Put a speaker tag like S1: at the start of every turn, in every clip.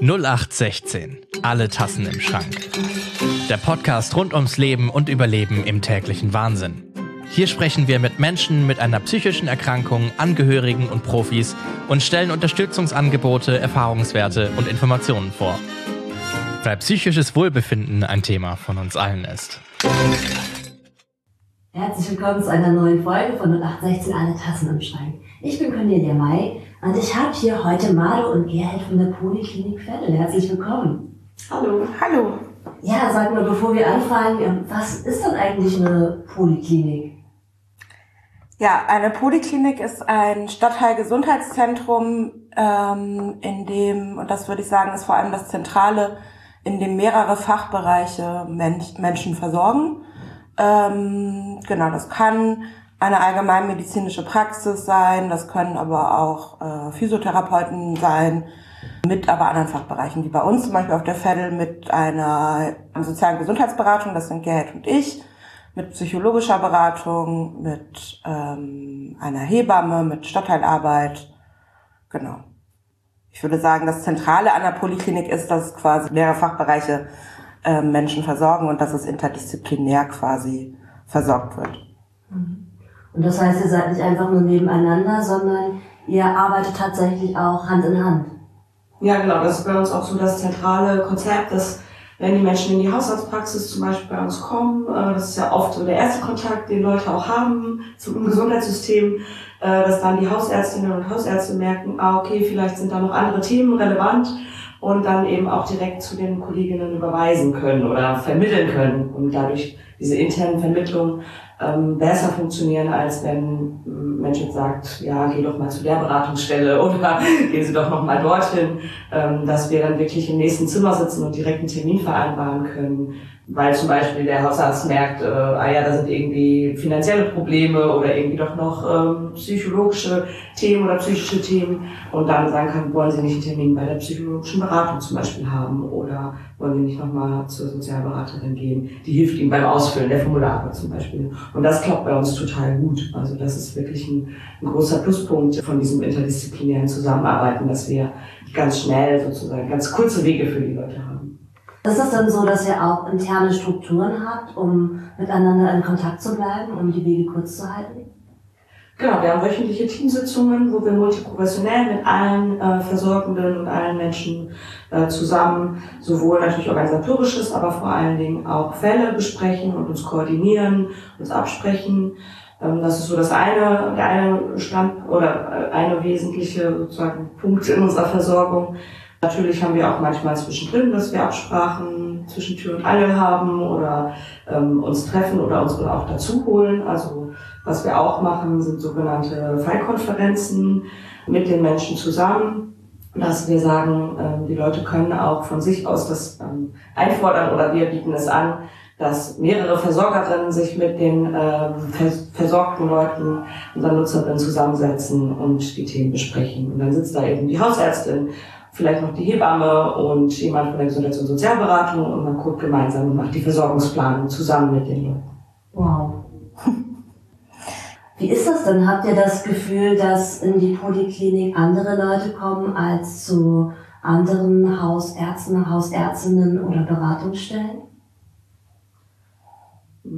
S1: 0816. Alle Tassen im Schrank. Der Podcast rund ums Leben und Überleben im täglichen Wahnsinn. Hier sprechen wir mit Menschen mit einer psychischen Erkrankung, Angehörigen und Profis und stellen Unterstützungsangebote, Erfahrungswerte und Informationen vor. Weil psychisches Wohlbefinden ein Thema von uns allen ist.
S2: Herzlich willkommen zu einer neuen Folge von 0816 Alle Tassen im Schrank. Ich bin Cornelia May und ich habe hier heute Mado und Gerhard von der Poliklinik Vettel. Herzlich willkommen.
S3: Hallo. Hallo.
S2: Ja, sag mal, bevor wir anfangen, was ist denn eigentlich eine Poliklinik?
S3: Ja, eine Poliklinik ist ein Stadtteilgesundheitszentrum, ähm, in dem, und das würde ich sagen, ist vor allem das Zentrale, in dem mehrere Fachbereiche Mensch, Menschen versorgen. Ähm, genau, das kann eine allgemeinmedizinische Praxis sein, das können aber auch äh, Physiotherapeuten sein, mit aber anderen Fachbereichen, wie bei uns zum Beispiel auf der Fedel mit einer sozialen Gesundheitsberatung, das sind Gerhard und ich, mit psychologischer Beratung, mit ähm, einer Hebamme, mit Stadtteilarbeit. Genau. Ich würde sagen, das Zentrale an der Poliklinik ist, dass quasi mehrere Fachbereiche äh, Menschen versorgen und dass es interdisziplinär quasi versorgt wird.
S2: Mhm. Und das heißt, ihr seid nicht einfach nur nebeneinander, sondern ihr arbeitet tatsächlich auch Hand in Hand.
S4: Ja, genau. Das ist bei uns auch so das zentrale Konzept, dass wenn die Menschen in die Hausarztpraxis zum Beispiel bei uns kommen, äh, das ist ja oft so der erste Kontakt, den Leute auch haben zum Gesundheitssystem, äh, dass dann die Hausärztinnen und Hausärzte merken, ah, okay, vielleicht sind da noch andere Themen relevant und dann eben auch direkt zu den Kolleginnen überweisen können oder vermitteln können. Und dadurch diese internen Vermittlungen ähm, besser funktionieren, als wenn ein Mensch jetzt sagt, ja, geh doch mal zu der Beratungsstelle oder gehen Sie doch noch mal dorthin, ähm, dass wir dann wirklich im nächsten Zimmer sitzen und direkt einen Termin vereinbaren können, weil zum Beispiel der Hausarzt merkt, äh, ah ja, da sind irgendwie finanzielle Probleme oder irgendwie doch noch ähm, psychologische Themen oder psychische Themen und dann sagen kann, wollen Sie nicht einen Termin bei der psychologischen Beratung zum Beispiel haben oder wollen Sie nicht nochmal zur Sozialberaterin gehen, die hilft Ihnen beim Ausfüllen der Formulare zum Beispiel. Und das klappt bei uns total gut. Also das ist wirklich ein, ein großer Pluspunkt von diesem interdisziplinären Zusammenarbeiten, dass wir ganz schnell sozusagen ganz kurze Wege für die Leute haben.
S2: Ist es dann so, dass ihr auch interne Strukturen habt, um miteinander in Kontakt zu bleiben, um die Wege kurz zu halten?
S4: Genau, wir haben wöchentliche Teamsitzungen, wo wir multiprofessionell mit allen äh, Versorgenden und allen Menschen äh, zusammen sowohl natürlich organisatorisches, aber vor allen Dingen auch Fälle besprechen und uns koordinieren, uns absprechen. Ähm, das ist so das eine, der eine Stand oder äh, eine wesentliche sozusagen Punkt in unserer Versorgung. Natürlich haben wir auch manchmal zwischendrin, dass wir Absprachen zwischen Tür und Angel haben oder ähm, uns treffen oder uns auch dazu holen. Also was wir auch machen, sind sogenannte Fallkonferenzen mit den Menschen zusammen, dass wir sagen, ähm, die Leute können auch von sich aus das ähm, einfordern oder wir bieten es an, dass mehrere Versorgerinnen sich mit den ähm, versorgten Leuten, unseren Nutzerinnen zusammensetzen und die Themen besprechen. Und dann sitzt da eben die Hausärztin vielleicht noch die Hebamme und jemand von der Gesundheits- und Sozialberatung und man guckt gemeinsam und macht die Versorgungsplanung zusammen mit den Leuten.
S2: Wow. Wie ist das denn? Habt ihr das Gefühl, dass in die Poliklinik andere Leute kommen als zu anderen Hausärzten, Hausärztinnen oder Beratungsstellen?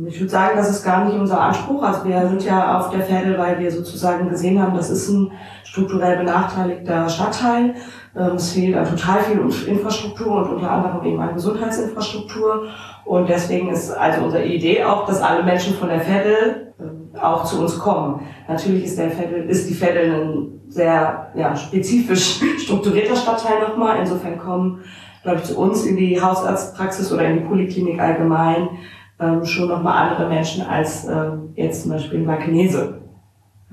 S4: Ich würde sagen, das ist gar nicht unser Anspruch. Also wir sind ja auf der Pferde, weil wir sozusagen gesehen haben, das ist ein strukturell benachteiligter Stadtteil. Ähm, es fehlt an total viel Infrastruktur und unter anderem eben an Gesundheitsinfrastruktur. Und deswegen ist also unsere Idee auch, dass alle Menschen von der Veddel ähm, auch zu uns kommen. Natürlich ist der Veddel, ist die Veddel ein sehr ja, spezifisch strukturierter Stadtteil nochmal. Insofern kommen, glaube ich, zu uns in die Hausarztpraxis oder in die Poliklinik allgemein ähm, schon nochmal andere Menschen als ähm, jetzt zum Beispiel in Blankenese.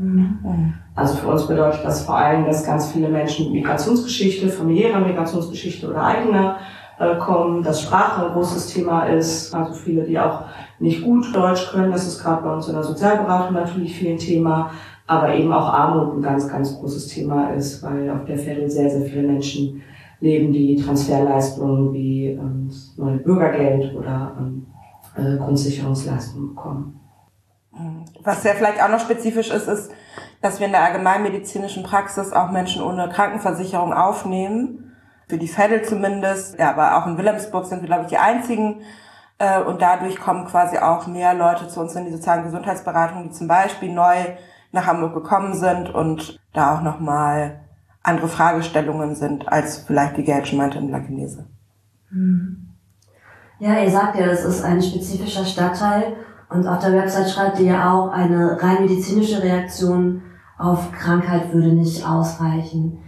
S4: Mhm. Also für uns bedeutet das vor allem, dass ganz viele Menschen mit Migrationsgeschichte, familiärer Migrationsgeschichte oder eigener äh, kommen, dass Sprache ein großes Thema ist, also viele, die auch nicht gut Deutsch können, das ist gerade bei uns in der Sozialberatung natürlich viel ein Thema, aber eben auch Armut ein ganz, ganz großes Thema ist, weil auf der Fälle sehr, sehr viele Menschen leben, die Transferleistungen wie ähm, das neue Bürgergeld oder ähm, äh, Grundsicherungsleistungen bekommen.
S3: Was ja vielleicht auch noch spezifisch ist, ist, dass wir in der allgemeinmedizinischen Praxis auch Menschen ohne Krankenversicherung aufnehmen. für die Veddel zumindest. Ja, aber auch in Wilhelmsburg sind wir, glaube ich, die einzigen. Äh, und dadurch kommen quasi auch mehr Leute zu uns in die sozialen Gesundheitsberatung, die zum Beispiel neu nach Hamburg gekommen sind und da auch nochmal andere Fragestellungen sind, als vielleicht die Geld schon meinte in Blankenese.
S2: Hm. Ja, ihr sagt ja, es ist ein spezifischer Stadtteil und auf der Website schreibt ihr ja auch, eine rein medizinische Reaktion auf Krankheit würde nicht ausreichen.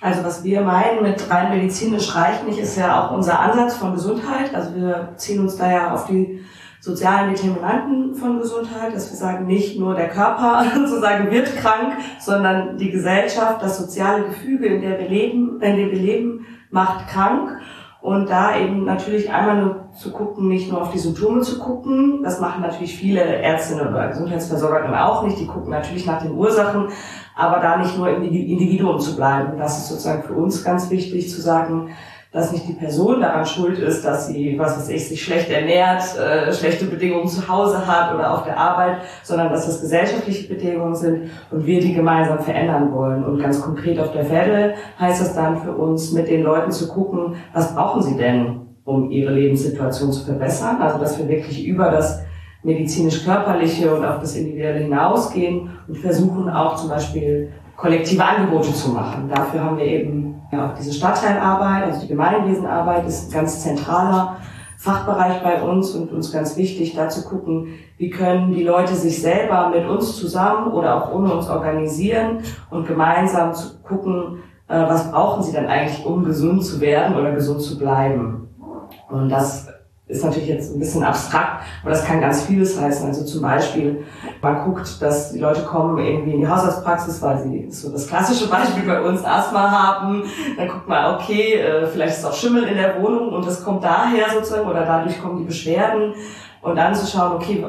S4: Also was wir meinen mit rein medizinisch reicht nicht, ist ja auch unser Ansatz von Gesundheit. Also wir ziehen uns da ja auf die sozialen Determinanten von Gesundheit, dass wir sagen, nicht nur der Körper sozusagen wird krank, sondern die Gesellschaft, das soziale Gefüge, in in dem wir leben, macht krank. Und da eben natürlich einmal nur zu gucken, nicht nur auf die Symptome zu gucken. Das machen natürlich viele Ärztinnen oder Gesundheitsversorgerinnen auch nicht. Die gucken natürlich nach den Ursachen, aber da nicht nur im Individuum zu bleiben. Das ist sozusagen für uns ganz wichtig zu sagen, dass nicht die Person daran schuld ist, dass sie, was weiß ich, sich schlecht ernährt, äh, schlechte Bedingungen zu Hause hat oder auf der Arbeit, sondern dass das gesellschaftliche Bedingungen sind und wir die gemeinsam verändern wollen. Und ganz konkret auf der Felde heißt das dann für uns, mit den Leuten zu gucken, was brauchen sie denn, um ihre Lebenssituation zu verbessern. Also dass wir wirklich über das medizinisch-körperliche und auf das Individuelle hinausgehen und versuchen auch zum Beispiel kollektive Angebote zu machen. Dafür haben wir eben ja, auch diese Stadtteilarbeit, also die Gemeinwesenarbeit ist ein ganz zentraler Fachbereich bei uns und uns ganz wichtig, da zu gucken, wie können die Leute sich selber mit uns zusammen oder auch ohne uns organisieren und gemeinsam zu gucken, äh, was brauchen sie denn eigentlich, um gesund zu werden oder gesund zu bleiben. Und das ist natürlich jetzt ein bisschen abstrakt, aber das kann ganz vieles heißen. Also zum Beispiel, man guckt, dass die Leute kommen irgendwie in die Hausarztpraxis, weil sie so das klassische Beispiel bei uns Asthma haben. Dann guckt man, okay, äh, vielleicht ist auch Schimmel in der Wohnung und das kommt daher sozusagen oder dadurch kommen die Beschwerden. Und dann zu schauen, okay,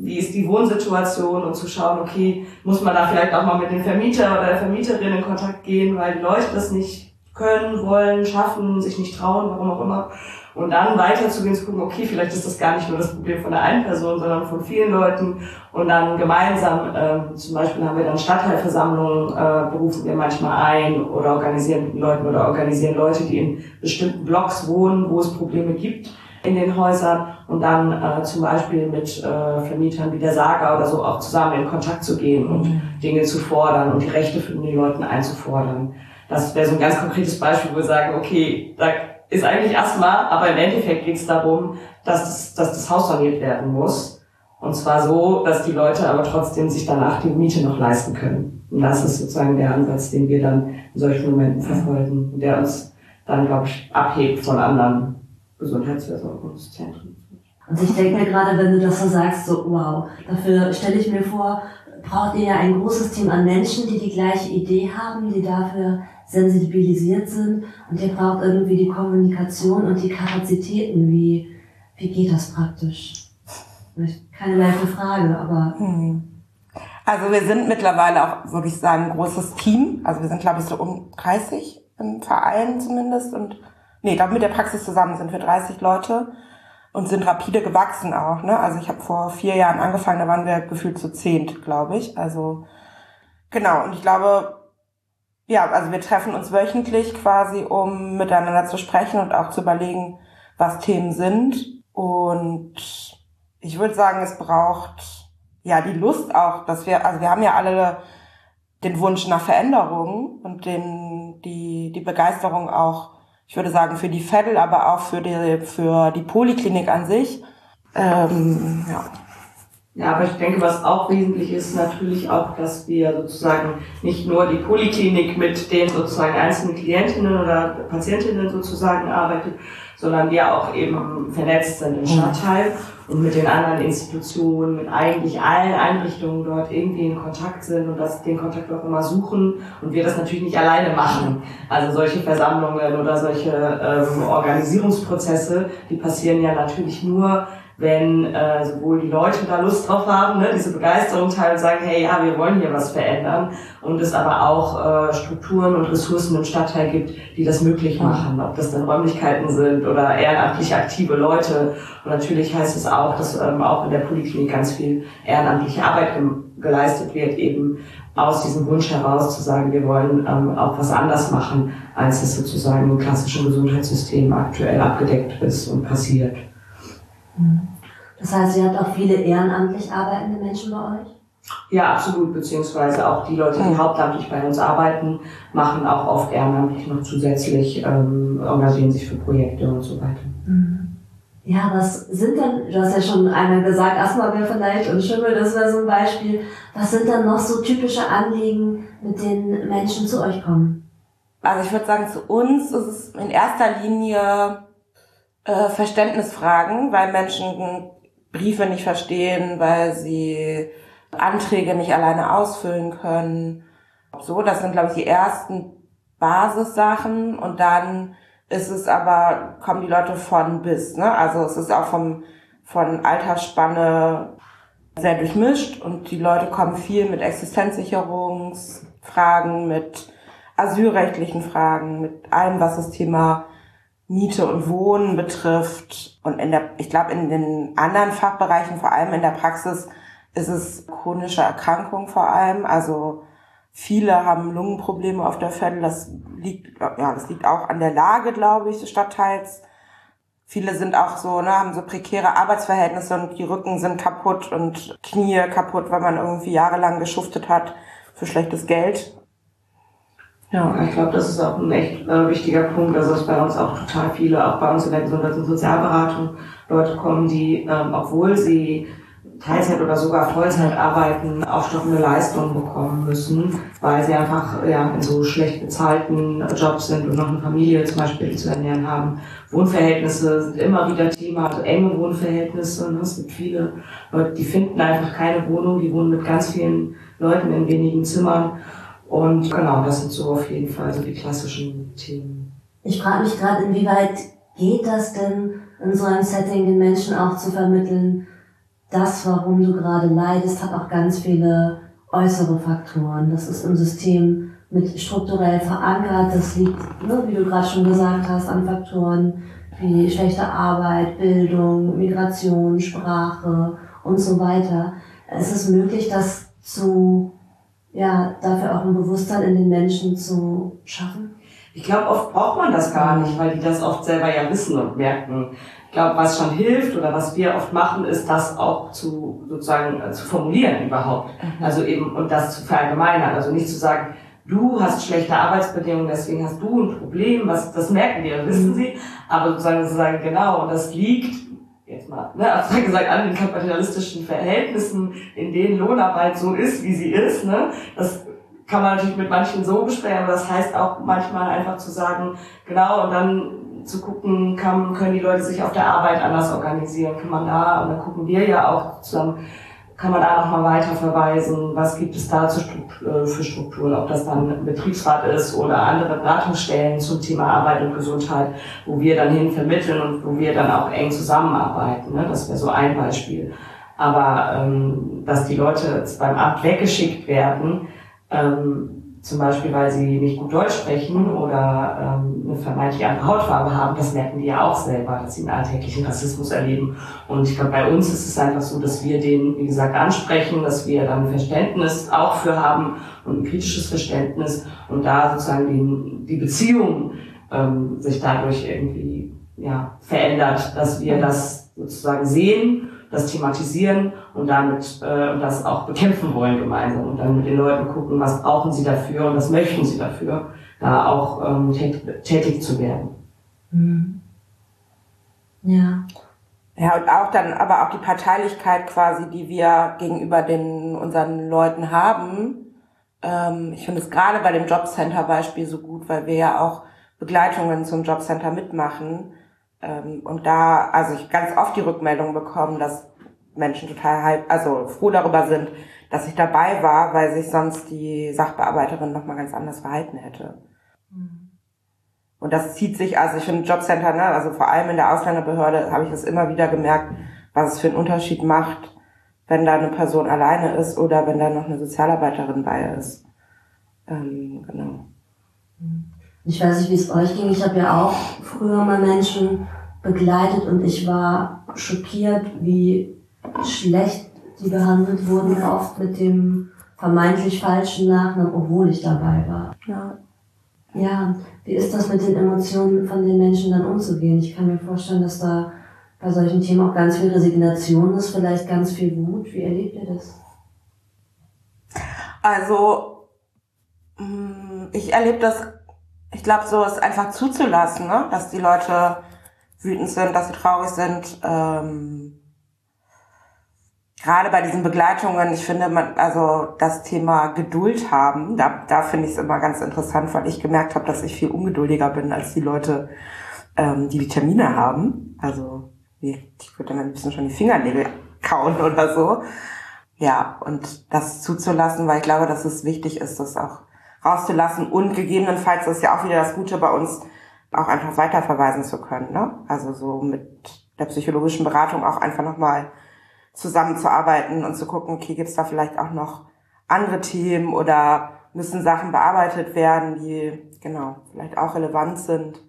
S4: wie ist die Wohnsituation und zu schauen, okay, muss man da vielleicht auch mal mit dem Vermieter oder der Vermieterin in Kontakt gehen, weil die Leute das nicht können, wollen, schaffen, sich nicht trauen, warum auch immer. Und dann weiterzugehen, zu gucken, okay, vielleicht ist das gar nicht nur das Problem von der einen Person, sondern von vielen Leuten. Und dann gemeinsam, äh, zum Beispiel haben wir dann Stadtteilversammlungen, äh, berufen wir manchmal ein oder organisieren mit Leuten oder organisieren Leute, die in bestimmten Blocks wohnen, wo es Probleme gibt in den Häusern und dann äh, zum Beispiel mit äh, Vermietern wie der Saga oder so auch zusammen in Kontakt zu gehen und mhm. Dinge zu fordern und die Rechte von den Leuten einzufordern. Das wäre so ein ganz konkretes Beispiel, wo wir sagen, okay, da ist eigentlich Asthma, aber im Endeffekt geht es darum, dass das, dass das Haus saniert werden muss. Und zwar so, dass die Leute aber trotzdem sich danach die Miete noch leisten können. Und das ist sozusagen der Ansatz, den wir dann in solchen Momenten verfolgen, der uns dann, glaube ich, abhebt von anderen Gesundheitsversorgungszentren.
S2: Und ich denke mir gerade, wenn du das so sagst, so wow, dafür stelle ich mir vor, braucht ihr ja ein großes Team an Menschen, die die gleiche Idee haben, die dafür sensibilisiert sind und ihr braucht irgendwie die Kommunikation und die Kapazitäten. Wie, wie geht das praktisch? Keine leichte Frage, aber. Hm.
S3: Also wir sind mittlerweile auch, würde ich sagen, ein großes Team. Also wir sind, glaube ich, so um 30 im Verein zumindest. Und nee, glaube mit der Praxis zusammen sind wir 30 Leute und sind rapide gewachsen auch. Ne? Also ich habe vor vier Jahren angefangen, da waren wir gefühlt zu zehnt, glaube ich. Also genau, und ich glaube, ja, also wir treffen uns wöchentlich quasi, um miteinander zu sprechen und auch zu überlegen, was Themen sind. Und ich würde sagen, es braucht ja die Lust auch, dass wir, also wir haben ja alle den Wunsch nach Veränderung und den, die, die Begeisterung auch, ich würde sagen, für die Fedel, aber auch für die, für die Poliklinik an sich. Ähm, ja.
S4: Ja, aber ich denke, was auch wesentlich ist, natürlich auch, dass wir sozusagen nicht nur die Poliklinik mit den sozusagen einzelnen Klientinnen oder Patientinnen sozusagen arbeitet, sondern wir auch eben vernetzt sind im Stadtteil und mit den anderen Institutionen, mit eigentlich allen Einrichtungen dort irgendwie in Kontakt sind und das, den Kontakt auch immer suchen und wir das natürlich nicht alleine machen. Also solche Versammlungen oder solche ähm, Organisierungsprozesse, die passieren ja natürlich nur, wenn äh, sowohl die Leute da Lust drauf haben, ne, diese Begeisterung teilen und sagen, hey, ja, wir wollen hier was verändern und es aber auch äh, Strukturen und Ressourcen im Stadtteil gibt, die das möglich machen, ob das dann Räumlichkeiten sind oder ehrenamtlich aktive Leute. Und natürlich heißt es auch, dass ähm, auch in der Poliklinik ganz viel ehrenamtliche Arbeit geleistet wird, eben aus diesem Wunsch heraus zu sagen, wir wollen ähm, auch was anders machen, als es sozusagen im klassischen Gesundheitssystem aktuell abgedeckt ist und passiert.
S2: Das heißt, ihr habt auch viele ehrenamtlich arbeitende Menschen bei euch?
S4: Ja, absolut, beziehungsweise auch die Leute, die hauptamtlich bei uns arbeiten, machen auch oft ehrenamtlich noch zusätzlich, ähm, engagieren sich für Projekte und so weiter.
S2: Ja, was sind denn, du hast ja schon einmal gesagt, Asthma vielleicht und Schimmel, das wäre so ein Beispiel. Was sind dann noch so typische Anliegen, mit denen Menschen zu euch kommen?
S3: Also ich würde sagen, zu uns ist es in erster Linie äh, Verständnisfragen, weil Menschen Briefe nicht verstehen, weil sie Anträge nicht alleine ausfüllen können. So, das sind, glaube ich, die ersten Basissachen und dann ist es aber, kommen die Leute von bis, ne? Also es ist auch vom, von Altersspanne sehr durchmischt und die Leute kommen viel mit Existenzsicherungsfragen, mit asylrechtlichen Fragen, mit allem, was das Thema Miete und Wohnen betrifft. Und in der, ich glaube, in den anderen Fachbereichen, vor allem in der Praxis, ist es chronische Erkrankung vor allem. Also viele haben Lungenprobleme auf der Fälle. Das liegt, ja, das liegt auch an der Lage, glaube ich, des Stadtteils. Viele sind auch so, ne, haben so prekäre Arbeitsverhältnisse und die Rücken sind kaputt und Knie kaputt, weil man irgendwie jahrelang geschuftet hat für schlechtes Geld.
S4: Ja, ich glaube, das ist auch ein echt äh, wichtiger Punkt. Also dass bei uns auch total viele, auch bei uns in der Gesundheits- und Sozialberatung, Leute kommen, die, ähm, obwohl sie Teilzeit oder sogar Vollzeit arbeiten, aufstockende Leistungen bekommen müssen, weil sie einfach ja, in so schlecht bezahlten Jobs sind und noch eine Familie zum Beispiel zu ernähren haben. Wohnverhältnisse sind immer wieder Thema, also enge Wohnverhältnisse. Ne? Es gibt viele Leute, die finden einfach keine Wohnung, die wohnen mit ganz vielen Leuten in wenigen Zimmern. Und genau, das sind so auf jeden Fall so die klassischen Themen.
S2: Ich frage mich gerade, inwieweit geht das denn in so einem Setting den Menschen auch zu vermitteln, das, warum du gerade leidest, hat auch ganz viele äußere Faktoren. Das ist im System mit strukturell verankert. Das liegt, ne, wie du gerade schon gesagt hast, an Faktoren wie schlechte Arbeit, Bildung, Migration, Sprache und so weiter. Es ist möglich, das zu, ja, dafür auch ein Bewusstsein in den Menschen zu schaffen.
S4: Ich glaube, oft braucht man das gar nicht, weil die das oft selber ja wissen und merken. Ich glaube, was schon hilft oder was wir oft machen, ist das auch zu sozusagen äh, zu formulieren überhaupt. Mhm. Also eben und das zu verallgemeinern. Also nicht zu sagen, du hast schlechte Arbeitsbedingungen, deswegen hast du ein Problem. Was das merken die, wissen mhm. sie. Aber sozusagen zu sagen, genau, und das liegt jetzt mal, ne, abstrakt gesagt, an den kapitalistischen Verhältnissen, in denen Lohnarbeit so ist, wie sie ist, ne, das kann man natürlich mit manchen so besprechen, aber das heißt auch manchmal einfach zu sagen, genau, und dann zu gucken, kann, können die Leute sich auf der Arbeit anders organisieren, kann man da, und dann gucken wir ja auch zusammen, kann man da nochmal weiter verweisen, was gibt es da äh, für Strukturen, ob das dann Betriebsrat ist oder andere Beratungsstellen zum Thema Arbeit und Gesundheit, wo wir dann hin vermitteln und wo wir dann auch eng zusammenarbeiten. Ne? Das wäre so ein Beispiel. Aber ähm, dass die Leute beim Amt weggeschickt werden, ähm, zum Beispiel, weil sie nicht gut Deutsch sprechen oder ähm, eine vermeintlich andere Hautfarbe haben, das merken die ja auch selber, dass sie einen alltäglichen Rassismus erleben. Und ich glaube, bei uns ist es einfach so, dass wir den, wie gesagt, ansprechen, dass wir dann Verständnis auch für haben und ein kritisches Verständnis und da sozusagen die, die Beziehung ähm, sich dadurch irgendwie ja, verändert, dass wir das sozusagen sehen das thematisieren und damit äh, das auch bekämpfen wollen gemeinsam und dann mit den Leuten gucken, was brauchen sie dafür und was möchten sie dafür, da auch ähm, tätig, zu werden. Mhm.
S2: Ja.
S3: Ja, und auch dann aber auch die Parteilichkeit quasi, die wir gegenüber den unseren Leuten haben. Ähm, ich finde es gerade bei dem Jobcenter-Beispiel so gut, weil wir ja auch Begleitungen zum Jobcenter mitmachen ähm, und da, also ich ganz oft die Rückmeldung bekommen, dass Menschen total halb, also froh darüber sind, dass ich dabei war, weil sich sonst die Sachbearbeiterin nochmal ganz anders verhalten hätte. Mhm. Und das zieht sich, also ich finde Jobcenter, ne, also vor allem in der Ausländerbehörde habe ich das immer wieder gemerkt, was es für einen Unterschied macht, wenn da eine Person alleine ist oder wenn da noch eine Sozialarbeiterin bei ist. Ähm, genau.
S2: Mhm. Ich weiß nicht, wie es euch ging. Ich habe ja auch früher mal Menschen begleitet und ich war schockiert, wie schlecht die behandelt wurden, oft mit dem vermeintlich falschen Nachnamen, obwohl ich dabei war.
S3: Ja.
S2: Ja, wie ist das mit den Emotionen von den Menschen dann umzugehen? Ich kann mir vorstellen, dass da bei solchen Themen auch ganz viel Resignation ist, vielleicht ganz viel Wut. Wie erlebt ihr das?
S3: Also, mm, ich erlebe das, ich glaube, so ist einfach zuzulassen, ne? dass die Leute wütend sind, dass sie traurig sind. Ähm, gerade bei diesen Begleitungen, ich finde, man, also das Thema Geduld haben, da, da finde ich es immer ganz interessant, weil ich gemerkt habe, dass ich viel ungeduldiger bin als die Leute, ähm, die die Termine haben. Also ich würde dann ein bisschen schon die Fingernägel kauen oder so. Ja, und das zuzulassen, weil ich glaube, dass es wichtig ist, das auch rauszulassen und gegebenenfalls ist ja auch wieder das Gute bei uns, auch einfach weiterverweisen zu können. Ne? Also so mit der psychologischen Beratung auch einfach nochmal zusammenzuarbeiten und zu gucken, okay, gibt's da vielleicht auch noch andere Themen oder müssen Sachen bearbeitet werden, die genau vielleicht auch relevant sind.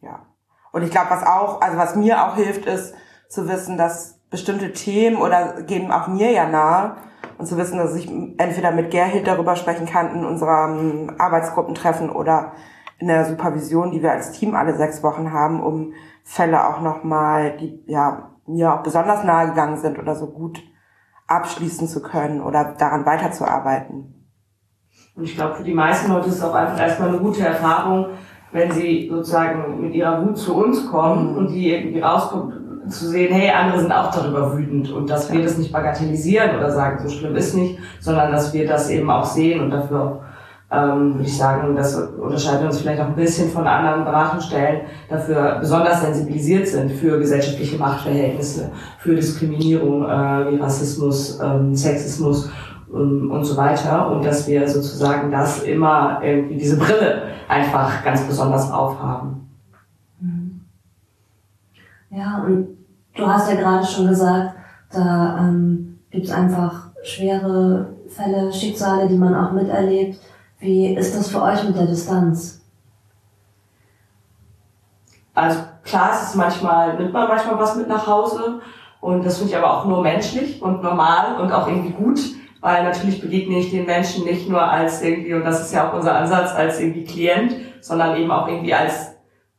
S3: Ja. Und ich glaube, was auch, also was mir auch hilft, ist zu wissen, dass bestimmte Themen oder geben auch mir ja nahe und zu wissen, dass ich entweder mit Gerhild darüber sprechen kann in unserem Arbeitsgruppentreffen oder in der Supervision, die wir als Team alle sechs Wochen haben, um Fälle auch nochmal, die ja mir auch besonders nahe gegangen sind oder so gut abschließen zu können oder daran weiterzuarbeiten.
S4: Und ich glaube, für die meisten Leute ist es auch einfach erstmal eine gute Erfahrung, wenn sie sozusagen mit ihrer Wut zu uns kommen mhm. und die irgendwie rauskommt, zu sehen, hey, andere sind auch darüber wütend und dass wir das nicht bagatellisieren oder sagen, so schlimm ist nicht, sondern dass wir das eben auch sehen und dafür auch, ähm, würde ich sagen, das unterscheidet uns vielleicht auch ein bisschen von anderen Beratungsstellen, dafür besonders sensibilisiert sind für gesellschaftliche Machtverhältnisse, für Diskriminierung äh, wie Rassismus, ähm, Sexismus ähm, und so weiter und dass wir sozusagen das immer irgendwie diese Brille einfach ganz besonders aufhaben.
S2: Mhm. Ja, und du hast ja gerade schon gesagt, da ähm, gibt es einfach schwere Fälle, Schicksale, die man auch miterlebt. Wie ist das für euch mit der Distanz?
S4: Also klar, es ist manchmal, nimmt man manchmal was mit nach Hause und das finde ich aber auch nur menschlich und normal und auch irgendwie gut weil natürlich begegne ich den Menschen nicht nur als irgendwie, und das ist ja auch unser Ansatz, als irgendwie Klient, sondern eben auch irgendwie als,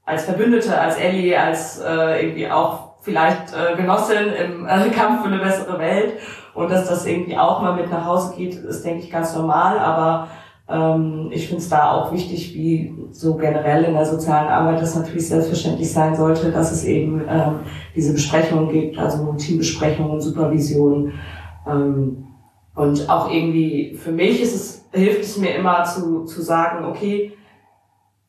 S4: als Verbündete, als Ellie, als äh, irgendwie auch vielleicht äh, Genossin im äh, Kampf für eine bessere Welt. Und dass das irgendwie auch mal mit nach Hause geht, ist, denke ich, ganz normal. Aber ich finde es da auch wichtig, wie so generell in der sozialen Arbeit das natürlich selbstverständlich sein sollte, dass es eben ähm, diese Besprechungen gibt, also Teambesprechungen, Supervision. Ähm, und auch irgendwie für mich ist es, hilft es mir immer zu, zu sagen, okay,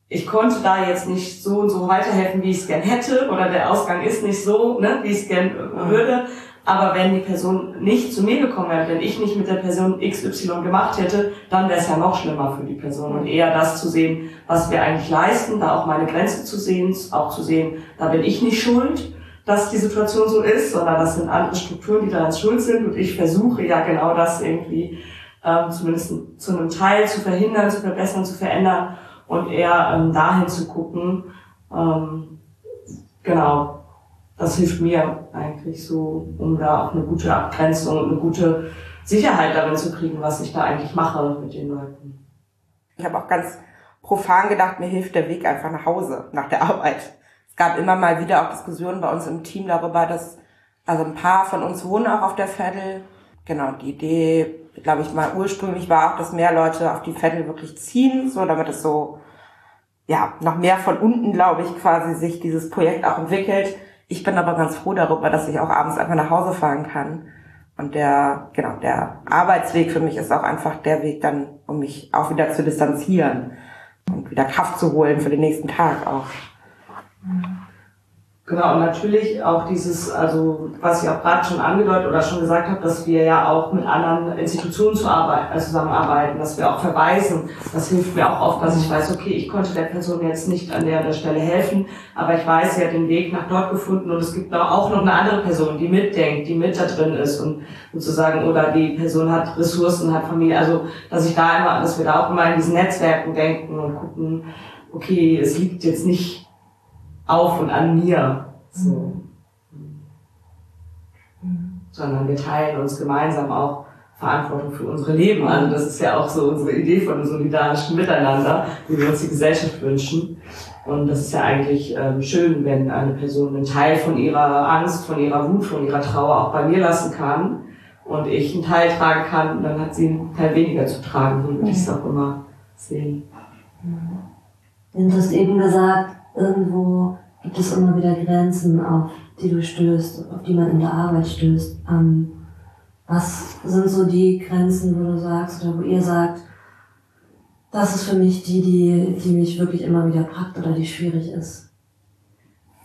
S4: ich konnte da jetzt nicht so und so weiterhelfen, wie ich es gern hätte, oder der Ausgang ist nicht so, ne, wie ich es gern würde. Aber wenn die Person nicht zu mir gekommen wäre, wenn ich nicht mit der Person XY gemacht hätte, dann wäre es ja noch schlimmer für die Person. Und eher das zu sehen, was wir eigentlich leisten, da auch meine Grenze zu sehen, auch zu sehen, da bin ich nicht schuld dass die Situation so ist, sondern das sind andere Strukturen, die daran schuld sind. Und ich versuche ja genau das irgendwie ähm, zumindest zu einem Teil zu verhindern, zu verbessern, zu verändern und eher ähm, dahin zu gucken. Ähm, genau, das hilft mir eigentlich so, um da auch eine gute Abgrenzung und eine gute Sicherheit darin zu kriegen, was ich da eigentlich mache mit den Leuten.
S3: Ich habe auch ganz profan gedacht, mir hilft der Weg einfach nach Hause, nach der Arbeit es gab immer mal wieder auch Diskussionen bei uns im Team darüber, dass, also ein paar von uns wohnen auch auf der Veddel. Genau, die Idee, glaube ich mal ursprünglich war auch, dass mehr Leute auf die Veddel wirklich ziehen, so damit es so, ja, noch mehr von unten, glaube ich, quasi sich dieses Projekt auch entwickelt. Ich bin aber ganz froh darüber, dass ich auch abends einfach nach Hause fahren kann. Und der, genau, der Arbeitsweg für mich ist auch einfach der Weg dann, um mich auch wieder zu distanzieren und wieder Kraft zu holen für den nächsten Tag auch.
S4: Genau, und natürlich auch dieses, also was ich auch gerade schon angedeutet oder schon gesagt habe, dass wir ja auch mit anderen Institutionen also zusammenarbeiten, dass wir auch verweisen. Das hilft mir auch oft, dass ich weiß, okay, ich konnte der Person jetzt nicht an der, der Stelle helfen, aber ich weiß, sie hat den Weg nach dort gefunden und es gibt auch noch eine andere Person, die mitdenkt, die mit da drin ist und sozusagen, oder die Person hat Ressourcen, hat Familie, also dass ich da immer, dass wir da auch immer in diesen Netzwerken denken und gucken, okay, es liegt jetzt nicht auf und an mir. So. Mhm. Sondern wir teilen uns gemeinsam auch Verantwortung für unsere Leben an. Das ist ja auch so unsere Idee von einem solidarischen Miteinander, wie wir uns die Gesellschaft wünschen. Und das ist ja eigentlich ähm, schön, wenn eine Person einen Teil von ihrer Angst, von ihrer Wut, von ihrer Trauer auch bei mir lassen kann und ich einen Teil tragen kann, dann hat sie einen Teil weniger zu tragen. So würde ich es auch immer sehen.
S2: Du hast eben gesagt, irgendwo gibt es immer wieder Grenzen, auf die du stößt, auf die man in der Arbeit stößt. Ähm, was sind so die Grenzen, wo du sagst oder wo ihr sagt, das ist für mich die, die, die mich wirklich immer wieder packt oder die schwierig ist?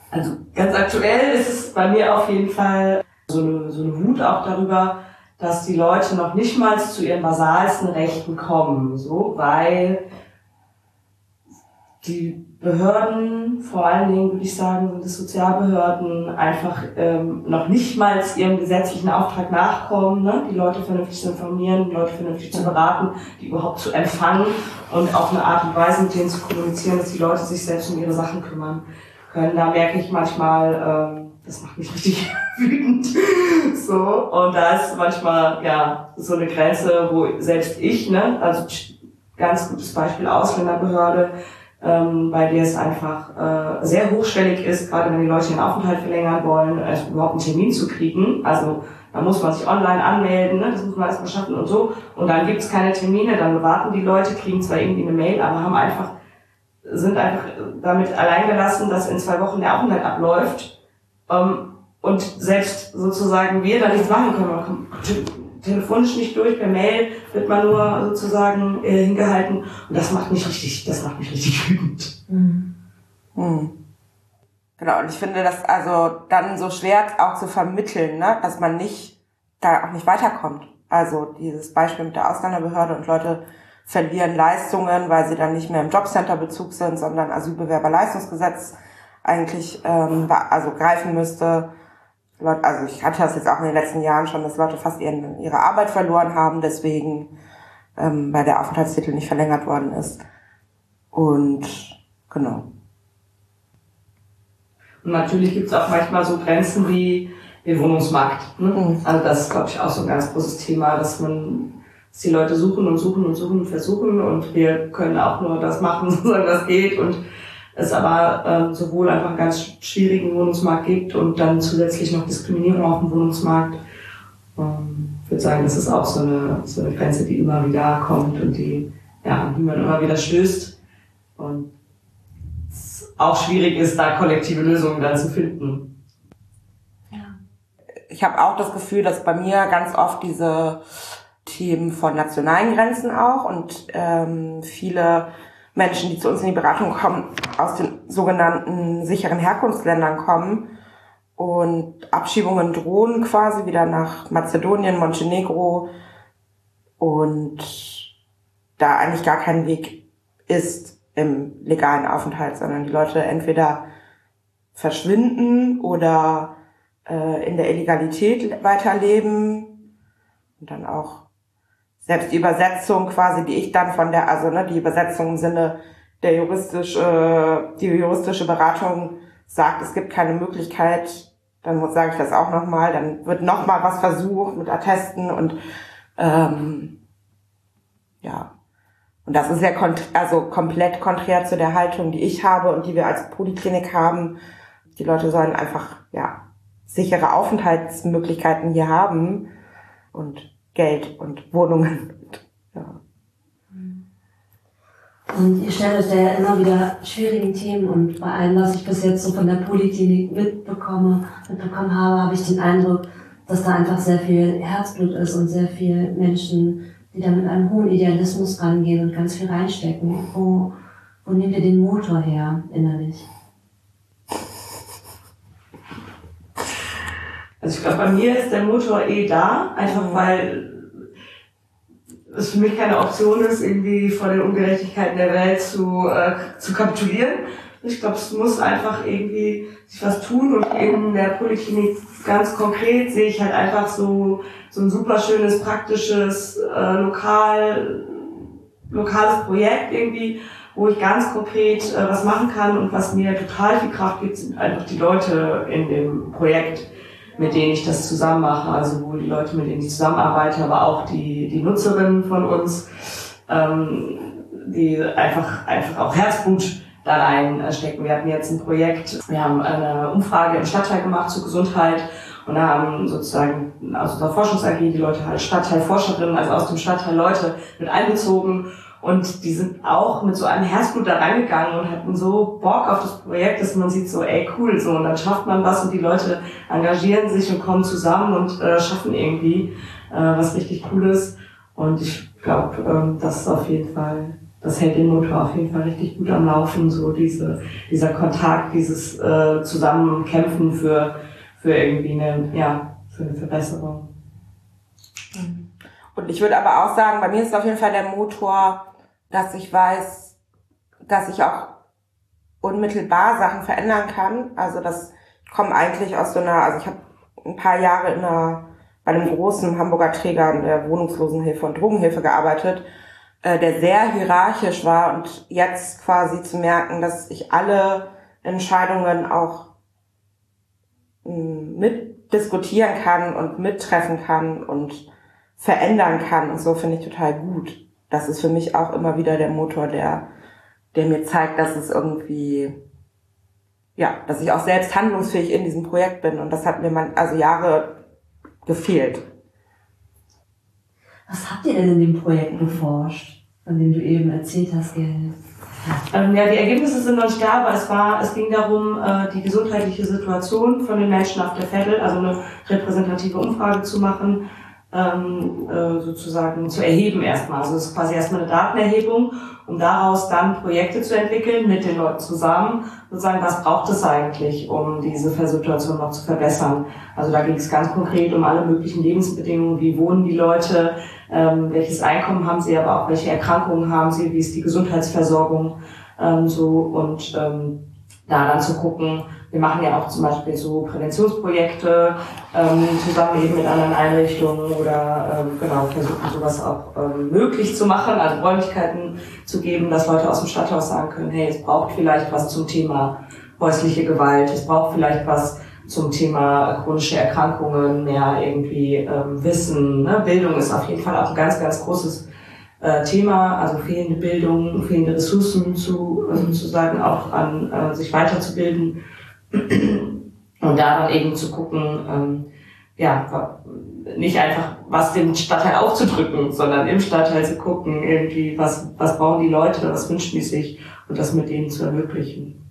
S4: Also ganz aktuell ist es bei mir auf jeden Fall so eine, so eine Wut auch darüber, dass die Leute noch nicht mal zu ihren basalsten Rechten kommen, so, weil die Behörden, vor allen Dingen würde ich sagen, es Sozialbehörden, einfach ähm, noch nicht mal ihrem gesetzlichen Auftrag nachkommen, ne? die Leute vernünftig zu informieren, die Leute vernünftig zu beraten, die überhaupt zu empfangen und auf eine Art und Weise mit denen zu kommunizieren, dass die Leute sich selbst um ihre Sachen kümmern können. Da merke ich manchmal, ähm, das macht mich richtig wütend. so, und da ist manchmal ja so eine Grenze, wo selbst ich, ne, also ganz gutes Beispiel Ausländerbehörde, ähm, bei der es einfach äh, sehr hochschwellig ist, gerade wenn die Leute den Aufenthalt verlängern wollen, also überhaupt einen Termin zu kriegen. Also da muss man sich online anmelden, ne? das muss man erstmal schaffen und so. Und dann gibt es keine Termine, dann warten die Leute, kriegen zwar irgendwie eine Mail, aber haben einfach, sind einfach damit alleingelassen, dass in zwei Wochen der Aufenthalt abläuft. Ähm, und selbst sozusagen wir da nichts machen können telefonisch nicht durch, per Mail wird man nur sozusagen äh, hingehalten. Und das macht mich richtig, das macht mich richtig wütend. Mhm.
S3: Hm. Genau, und ich finde das also dann so schwer auch zu vermitteln, ne? dass man nicht, da auch nicht weiterkommt. Also dieses Beispiel mit der Ausländerbehörde und Leute verlieren Leistungen, weil sie dann nicht mehr im Jobcenter-Bezug sind, sondern Asylbewerberleistungsgesetz eigentlich ähm, also greifen müsste Leute, also ich hatte das jetzt auch in den letzten Jahren schon, dass Leute fast ihren, ihre Arbeit verloren haben, deswegen, ähm, weil der Aufenthaltstitel nicht verlängert worden ist. Und genau.
S4: Und natürlich gibt es auch manchmal so Grenzen wie den Wohnungsmarkt. Ne? Mhm. Also das ist, glaube ich, auch so ein ganz großes Thema, dass man dass die Leute suchen und suchen und suchen und versuchen und wir können auch nur das machen, solange das geht und es aber ähm, sowohl einfach einen ganz schwierigen Wohnungsmarkt gibt und dann zusätzlich noch Diskriminierung auf dem Wohnungsmarkt. Ähm, ich würde sagen, das ist auch so eine, so eine Grenze, die immer wieder kommt und die, ja, an die man immer wieder stößt. Und es auch schwierig ist, da kollektive Lösungen dann zu finden.
S3: Ich habe auch das Gefühl, dass bei mir ganz oft diese Themen von nationalen Grenzen auch und ähm, viele Menschen, die zu uns in die Beratung kommen, aus den sogenannten sicheren Herkunftsländern kommen und Abschiebungen drohen quasi wieder nach Mazedonien, Montenegro und da eigentlich gar kein Weg ist im legalen Aufenthalt, sondern die Leute entweder verschwinden oder äh, in der Illegalität weiterleben und dann auch selbst die Übersetzung quasi, die ich dann von der, also ne, die Übersetzung im Sinne der juristische, äh, die juristische Beratung sagt, es gibt keine Möglichkeit, dann sage ich das auch nochmal, dann wird nochmal was versucht mit Attesten und ähm, ja. Und das ist ja also komplett konträr zu der Haltung, die ich habe und die wir als Poliklinik haben. Die Leute sollen einfach, ja, sichere Aufenthaltsmöglichkeiten hier haben. Und Geld und Wohnungen. Ja.
S2: Und ihr stellt euch da ja immer wieder schwierigen Themen und bei allem, was ich bis jetzt so von der Poliklinik mitbekomme, mitbekommen habe, habe ich den Eindruck, dass da einfach sehr viel Herzblut ist und sehr viel Menschen, die da mit einem hohen Idealismus rangehen und ganz viel reinstecken. Wo, wo nehmt ihr den Motor her innerlich?
S4: Also ich glaube, bei mir ist der Motor eh da, einfach mhm. weil es für mich keine Option ist, irgendwie vor den Ungerechtigkeiten der Welt zu, äh, zu kapitulieren. Ich glaube, es muss einfach irgendwie sich was tun und in der Poliklinik ganz konkret sehe ich halt einfach so, so ein super schönes, praktisches, äh, lokal, lokales Projekt irgendwie, wo ich ganz konkret äh, was machen kann und was mir total viel Kraft gibt, sind einfach die Leute in dem Projekt mit denen ich das zusammen mache, also sowohl die Leute, mit denen ich zusammenarbeite, aber auch die, die Nutzerinnen von uns, ähm, die einfach, einfach auch Herzblut da reinstecken. Wir hatten jetzt ein Projekt, wir haben eine Umfrage im Stadtteil gemacht zur Gesundheit und da haben sozusagen aus unserer Forschungs-AG die Leute halt Stadtteilforscherinnen, also aus dem Stadtteil Leute mit einbezogen und die sind auch mit so einem Herzblut da reingegangen und hatten so Bock auf das Projekt, dass man sieht so, ey cool, so und dann schafft man was und die Leute engagieren sich und kommen zusammen und äh, schaffen irgendwie äh, was richtig Cooles. Und ich glaube, ähm, das ist auf jeden Fall, das hält den Motor auf jeden Fall richtig gut am Laufen, so diese, dieser Kontakt, dieses äh, Zusammenkämpfen für, für irgendwie eine, ja, für eine Verbesserung.
S3: Und ich würde aber auch sagen, bei mir ist auf jeden Fall der Motor, dass ich weiß, dass ich auch unmittelbar Sachen verändern kann. Also das kommt eigentlich aus so einer, also ich habe ein paar Jahre in einer, bei einem großen Hamburger Träger in der Wohnungslosenhilfe und Drogenhilfe gearbeitet, äh, der sehr hierarchisch war und jetzt quasi zu merken, dass ich alle Entscheidungen auch hm, mitdiskutieren kann und mittreffen kann und verändern kann und so finde ich total gut. Das ist für mich auch immer wieder der Motor, der, der mir zeigt, dass es irgendwie, ja, dass ich auch selbst handlungsfähig in diesem Projekt bin und das hat mir man, also Jahre gefehlt.
S2: Was habt ihr denn in dem Projekt geforscht, von dem du eben erzählt hast, Geld?
S4: Ähm, ja, die Ergebnisse sind noch nicht da, aber es war, es ging darum, äh, die gesundheitliche Situation von den Menschen auf der Vettel, also eine repräsentative Umfrage zu machen ähm, äh, sozusagen zu erheben erstmal. Also es ist quasi erstmal eine Datenerhebung, um daraus dann Projekte zu entwickeln mit den Leuten zusammen. Und sagen, was braucht es eigentlich, um diese Situation noch zu verbessern. Also da ging es ganz konkret um alle möglichen Lebensbedingungen, wie wohnen die Leute, ähm, welches Einkommen haben sie, aber auch welche Erkrankungen haben sie, wie ist die Gesundheitsversorgung? Ähm, so und ähm, da dann zu gucken, wir machen ja auch zum Beispiel so Präventionsprojekte ähm, zusammen eben mit anderen Einrichtungen oder ähm, genau versuchen sowas auch ähm, möglich zu machen, also Räumlichkeiten zu geben, dass Leute aus dem Stadthaus sagen können, hey, es braucht vielleicht was zum Thema häusliche Gewalt, es braucht vielleicht was zum Thema chronische Erkrankungen, mehr irgendwie ähm, Wissen. Ne? Bildung ist auf jeden Fall auch ein ganz, ganz großes äh, Thema, also fehlende Bildung, fehlende Ressourcen zu äh, sozusagen auch an äh, sich weiterzubilden und da dann eben zu gucken, ähm, ja, nicht einfach was dem Stadtteil aufzudrücken, sondern im Stadtteil zu gucken, irgendwie, was, was brauchen die Leute, was wünschen die sich und das mit denen zu ermöglichen.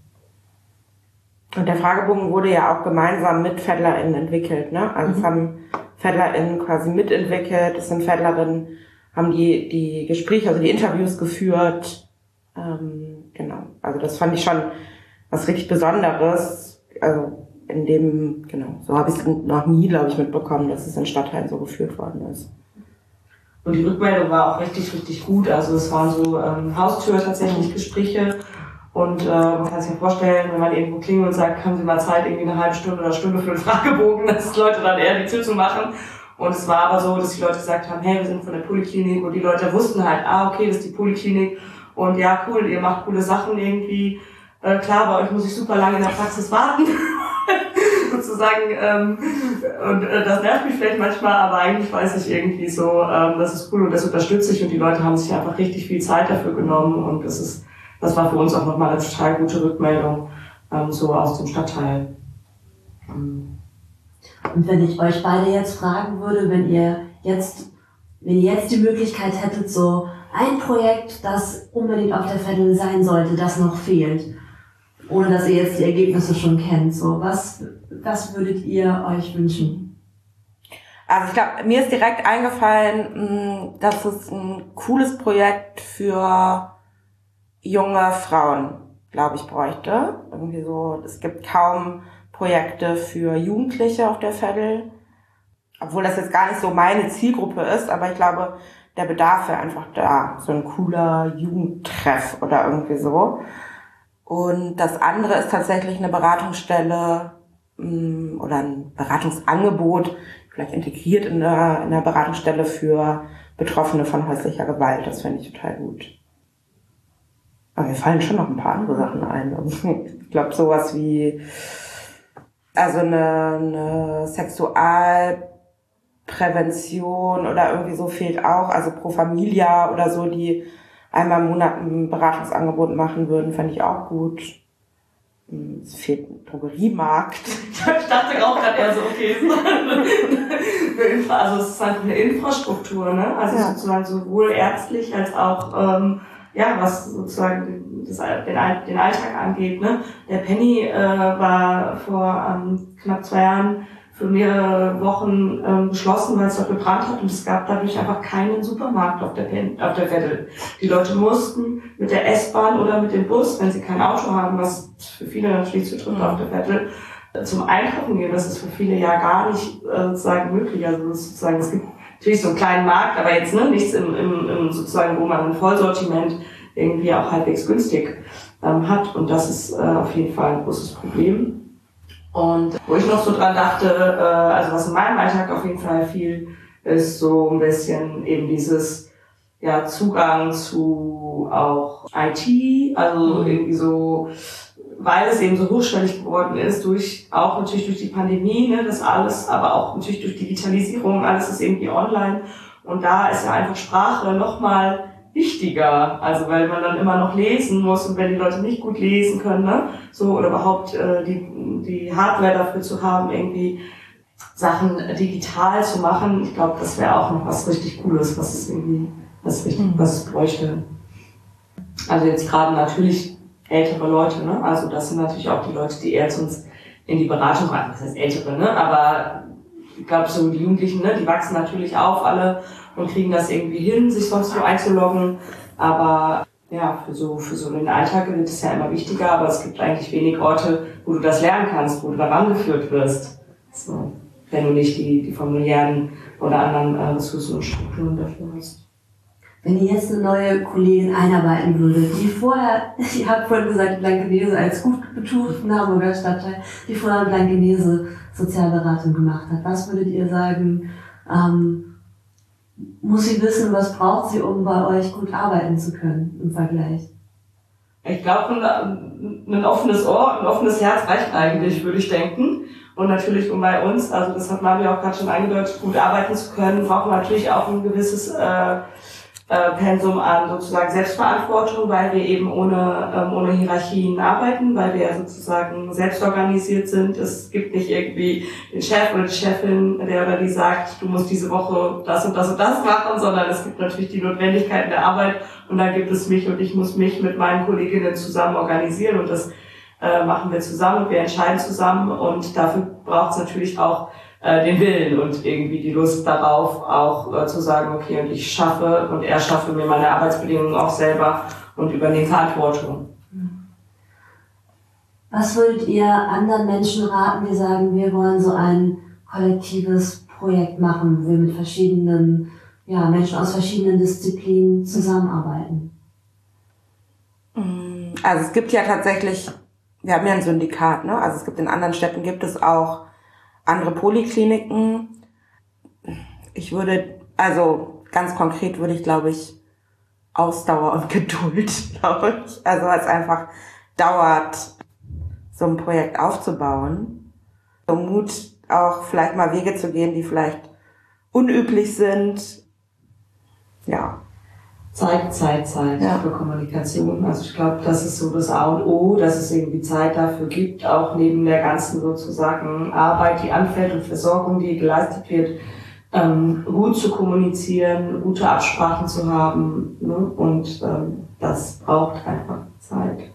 S3: Und der Fragebogen wurde ja auch gemeinsam mit FädlerInnen entwickelt, ne? Also mhm. es haben FädlerInnen quasi mitentwickelt, es sind FädlerInnen, haben die, die Gespräche, also die Interviews geführt, ähm, genau. Also das fand ich schon was richtig Besonderes. Also in dem, genau, so habe ich es noch nie, glaube ich, mitbekommen, dass es in Stadtteilen so geführt worden ist.
S4: Und die Rückmeldung war auch richtig, richtig gut. Also es waren so ähm, Haustür tatsächlich Gespräche. Und äh, man kann sich ja vorstellen, wenn man irgendwo klingelt und sagt, haben Sie mal Zeit, irgendwie eine halbe Stunde oder Stunde für einen Fragebogen, dass Leute dann eher die Tür zu machen. Und es war aber so, dass die Leute gesagt haben, hey, wir sind von der Poliklinik und die Leute wussten halt, ah, okay, das ist die Poliklinik und ja, cool, ihr macht coole Sachen irgendwie. Äh, klar, bei euch muss ich super lange in der Praxis warten. sozusagen ähm, und äh, das nervt mich vielleicht manchmal, aber eigentlich weiß ich irgendwie so, ähm, das ist cool und das unterstütze ich und die Leute haben sich einfach richtig viel Zeit dafür genommen und das ist, das war für uns auch nochmal eine total gute Rückmeldung ähm, so aus dem Stadtteil.
S2: Und wenn ich euch beide jetzt fragen würde, wenn ihr jetzt, wenn ihr jetzt die Möglichkeit hättet, so ein Projekt, das unbedingt auf der Vettel sein sollte, das noch fehlt, ohne dass ihr jetzt die Ergebnisse schon kennt. So, was, was würdet ihr euch wünschen?
S3: Also ich glaube, mir ist direkt eingefallen, mm, dass es ein cooles Projekt für junge Frauen, glaube ich, bräuchte. Irgendwie so, es gibt kaum Projekte für Jugendliche auf der Fedel. Obwohl das jetzt gar nicht so meine Zielgruppe ist, aber ich glaube, der Bedarf wäre einfach da. So ein cooler Jugendtreff oder irgendwie so. Und das andere ist tatsächlich eine Beratungsstelle mh, mm, oder ein Beratungsangebot, vielleicht integriert in der, in der Beratungsstelle für Betroffene von häuslicher Gewalt. Das fände ich total gut. Aber mir fallen schon noch ein paar andere Sachen ein. Ich glaube, sowas wie also eine, eine Sexualprävention oder irgendwie so fehlt auch, also Pro Familia oder so, die einmal im Monat ein Beratungsangebot machen würden, fände ich auch gut. Hm, es fehlt ein Drogeriemarkt.
S4: Ich dachte auch gerade eher so, okay. also es ist einfach eine Infrastruktur, ne? Also ja. sozusagen sowohl ärztlich als auch ähm, ja, was sozusagen das, den, den Alltag angeht. Ne? Der Penny äh, war vor ähm, knapp zwei Jahren für mehrere Wochen ähm, geschlossen, weil es dort gebrannt hat und es gab dadurch einfach keinen Supermarkt auf der, Pen auf der Vettel. Die Leute mussten mit der S-Bahn oder mit dem Bus, wenn sie kein Auto haben, was für viele natürlich zutrifft auf der Vettel, äh, zum Einkaufen gehen. Das ist für viele ja gar nicht äh, sozusagen möglich. Also sozusagen, es gibt natürlich so einen kleinen Markt, aber jetzt ne, nichts im, im, im sozusagen, wo man ein Vollsortiment irgendwie auch halbwegs günstig ähm, hat. Und das ist äh, auf jeden Fall ein großes Problem. Und wo ich noch so dran dachte, äh, also was in meinem Alltag auf jeden Fall viel ist so ein bisschen eben dieses ja, Zugang zu auch IT, also mhm. irgendwie so, weil es eben so hochschwellig geworden ist, durch auch natürlich durch die Pandemie, ne, das alles, aber auch natürlich durch Digitalisierung, alles ist irgendwie online. Und da ist ja einfach Sprache nochmal wichtiger, also weil man dann immer noch lesen muss und wenn die Leute nicht gut lesen können, ne, so oder überhaupt äh, die, die Hardware dafür zu haben, irgendwie Sachen digital zu machen, ich glaube, das wäre auch noch was richtig Cooles, was es irgendwie, was richtig, mhm. was bräuchte. Also jetzt gerade natürlich ältere Leute, ne, also das sind natürlich auch die Leute, die eher zu uns in die Beratung rein, das heißt ältere, ne, aber ich glaube so die Jugendlichen, ne, die wachsen natürlich auf alle und kriegen das irgendwie hin, sich sonst so einzuloggen. Aber ja, für so, für so den Alltag wird es ja immer wichtiger, aber es gibt eigentlich wenig Orte, wo du das lernen kannst, wo du daran geführt wirst. So, wenn du nicht die, die familiären oder anderen äh, Ressourcen und Strukturen dafür hast.
S2: Wenn ihr jetzt eine neue Kollegin einarbeiten würdet, die vorher, ihr habt vorhin gesagt, Blankenese als gut betuchten Hamburger Stadtteil, die vorher Blankenese Sozialberatung gemacht hat, was würdet ihr sagen, ähm, muss sie wissen, was braucht sie, um bei euch gut arbeiten zu können im Vergleich?
S4: Ich glaube, ein, ein, offenes Ohr, ein offenes Herz reicht eigentlich, würde ich denken. Und natürlich, um bei uns, also das hat Mario auch gerade schon angedeutet, gut arbeiten zu können, braucht man natürlich auch ein gewisses äh, äh, Pensum an sozusagen Selbstverantwortung, weil wir eben ohne, ähm, ohne Hierarchien arbeiten, weil wir sozusagen selbst organisiert sind. Es gibt nicht irgendwie den Chef oder die Chefin, der oder die sagt, du musst diese Woche das und das und das machen, sondern es gibt natürlich die Notwendigkeiten der Arbeit und dann gibt es mich und ich muss mich mit meinen Kolleginnen zusammen organisieren und das äh, machen wir zusammen und wir entscheiden zusammen und dafür braucht es natürlich auch äh, den Willen und irgendwie die Lust darauf, auch äh, zu sagen, okay, und ich schaffe und er schaffe mir meine Arbeitsbedingungen auch selber und übernehme Verantwortung.
S2: Was würdet ihr anderen Menschen raten, die sagen, wir wollen so ein kollektives Projekt machen, wo wir mit verschiedenen ja, Menschen aus verschiedenen Disziplinen zusammenarbeiten?
S3: Also es gibt ja tatsächlich, wir haben ja ein Syndikat, ne? Also es gibt in anderen Städten gibt es auch andere Polikliniken. Ich würde, also ganz konkret würde ich, glaube ich, Ausdauer und Geduld, glaube ich. Also es einfach dauert, so ein Projekt aufzubauen. So Mut, auch vielleicht mal Wege zu gehen, die vielleicht unüblich sind. Ja.
S4: Zeit, Zeit, Zeit ja. für Kommunikation. Also ich glaube, das ist so das A und O, dass es irgendwie Zeit dafür gibt, auch neben der ganzen sozusagen Arbeit, die anfällt und Versorgung, die geleistet wird, ähm, gut zu kommunizieren, gute Absprachen zu haben. Ne? Und ähm, das braucht einfach Zeit.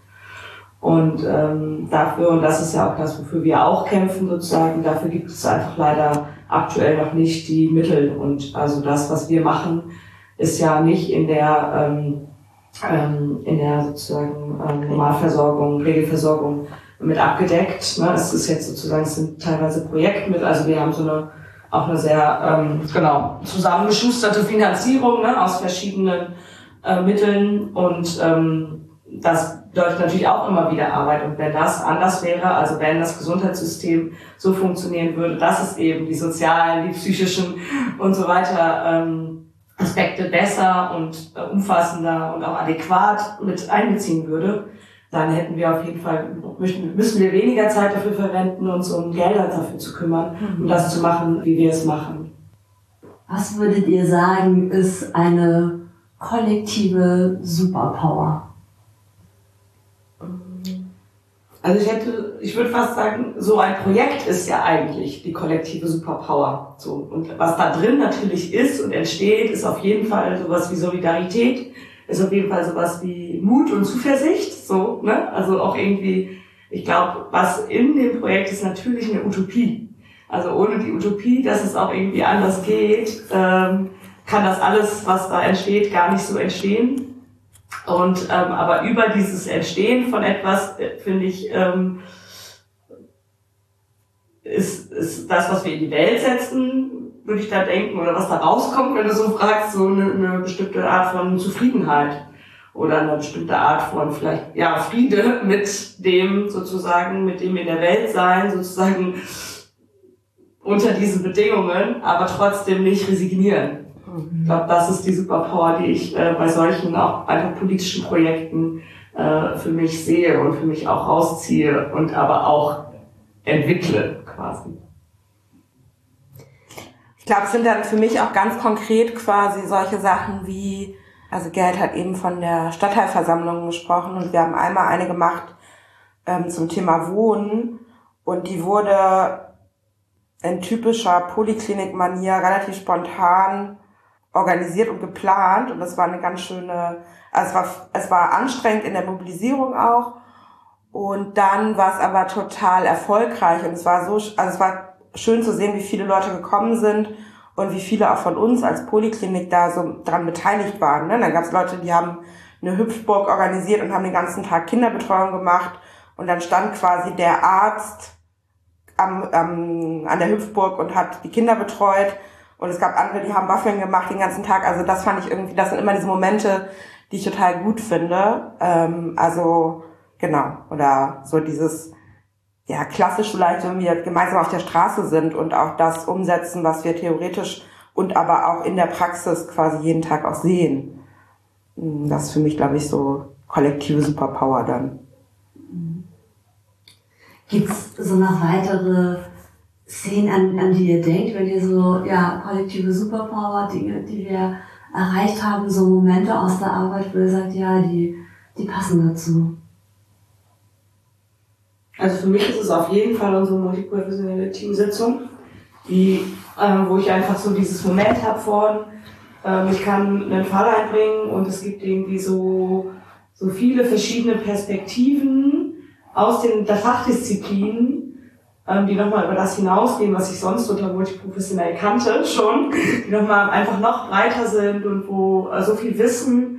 S4: Und ähm, dafür, und das ist ja auch das, wofür wir auch kämpfen sozusagen, dafür gibt es einfach leider aktuell noch nicht die Mittel. Und also das, was wir machen, ist ja nicht in der, ähm, ähm, in der sozusagen ähm, Normalversorgung, Regelversorgung mit abgedeckt. Ne? Es ist jetzt sozusagen, es sind teilweise Projektmittel, also wir haben so eine auch eine sehr ähm, genau zusammengeschusterte Finanzierung ne, aus verschiedenen äh, Mitteln und ähm, das bedeutet natürlich auch immer wieder Arbeit. Und wenn das anders wäre, also wenn das Gesundheitssystem so funktionieren würde, dass es eben die sozialen, die psychischen und so weiter ähm, Aspekte besser und äh, umfassender und auch adäquat mit einbeziehen würde, dann hätten wir auf jeden Fall, müssen wir weniger Zeit dafür verwenden, uns um Gelder dafür zu kümmern, um das zu machen, wie wir es machen.
S2: Was würdet ihr sagen, ist eine kollektive Superpower?
S4: Also ich hätte, ich würde fast sagen, so ein Projekt ist ja eigentlich die kollektive Superpower. So. Und was da drin natürlich ist und entsteht, ist auf jeden Fall sowas wie Solidarität, ist auf jeden Fall sowas wie Mut und Zuversicht, so, ne? Also auch irgendwie, ich glaube, was in dem Projekt ist natürlich eine Utopie. Also ohne die Utopie, dass es auch irgendwie anders geht, ähm, kann das alles, was da entsteht, gar nicht so entstehen. Und ähm, aber über dieses Entstehen von etwas, äh, finde ich, ähm, ist, ist das, was wir in die Welt setzen, würde ich da denken, oder was da rauskommt, wenn du so fragst, so eine, eine bestimmte Art von Zufriedenheit oder eine bestimmte Art von vielleicht ja Friede mit dem sozusagen, mit dem in der Welt sein, sozusagen unter diesen Bedingungen, aber trotzdem nicht resignieren. Ich glaube, das ist die Superpower, die ich äh, bei solchen auch einfach politischen Projekten äh, für mich sehe und für mich auch rausziehe und aber auch entwickle quasi.
S3: Ich glaube, es sind dann für mich auch ganz konkret quasi solche Sachen wie, also Gerd hat eben von der Stadtteilversammlung gesprochen und wir haben einmal eine gemacht ähm, zum Thema Wohnen und die wurde in typischer Poliklinik-Manier relativ spontan organisiert und geplant und das war eine ganz schöne, also es war, es war anstrengend in der Mobilisierung auch und dann war es aber total erfolgreich und es war so, also es war schön zu sehen, wie viele Leute gekommen sind und wie viele auch von uns als Poliklinik da so dran beteiligt waren. Ne? Dann gab es Leute, die haben eine Hüpfburg organisiert und haben den ganzen Tag Kinderbetreuung gemacht und dann stand quasi der Arzt am, am, an der Hüpfburg und hat die Kinder betreut und es gab andere, die haben Waffeln gemacht den ganzen Tag. Also das fand ich irgendwie, das sind immer diese Momente, die ich total gut finde. Ähm, also genau. Oder so dieses, ja, klassisch vielleicht, wenn wir gemeinsam auf der Straße sind und auch das umsetzen, was wir theoretisch und aber auch in der Praxis quasi jeden Tag auch sehen. Hm, das ist für mich, glaube ich, so kollektive Superpower dann.
S2: Gibt's so noch weitere Szenen, an, an die ihr denkt, wenn ihr so, ja, kollektive Superpower, Dinge, die wir erreicht haben, so Momente aus der Arbeit, wo ihr sagt, ja, die, die passen dazu?
S4: Also für mich ist es auf jeden Fall unsere multiprofessionelle Teamsitzung, die, äh, wo ich einfach so dieses Moment habe von, äh, ich kann einen Fall einbringen und es gibt irgendwie so, so viele verschiedene Perspektiven aus den der Fachdisziplinen, ähm, die nochmal über das hinausgehen, was ich sonst unter multiprofessionell kannte schon, die nochmal einfach noch breiter sind und wo äh, so viel Wissen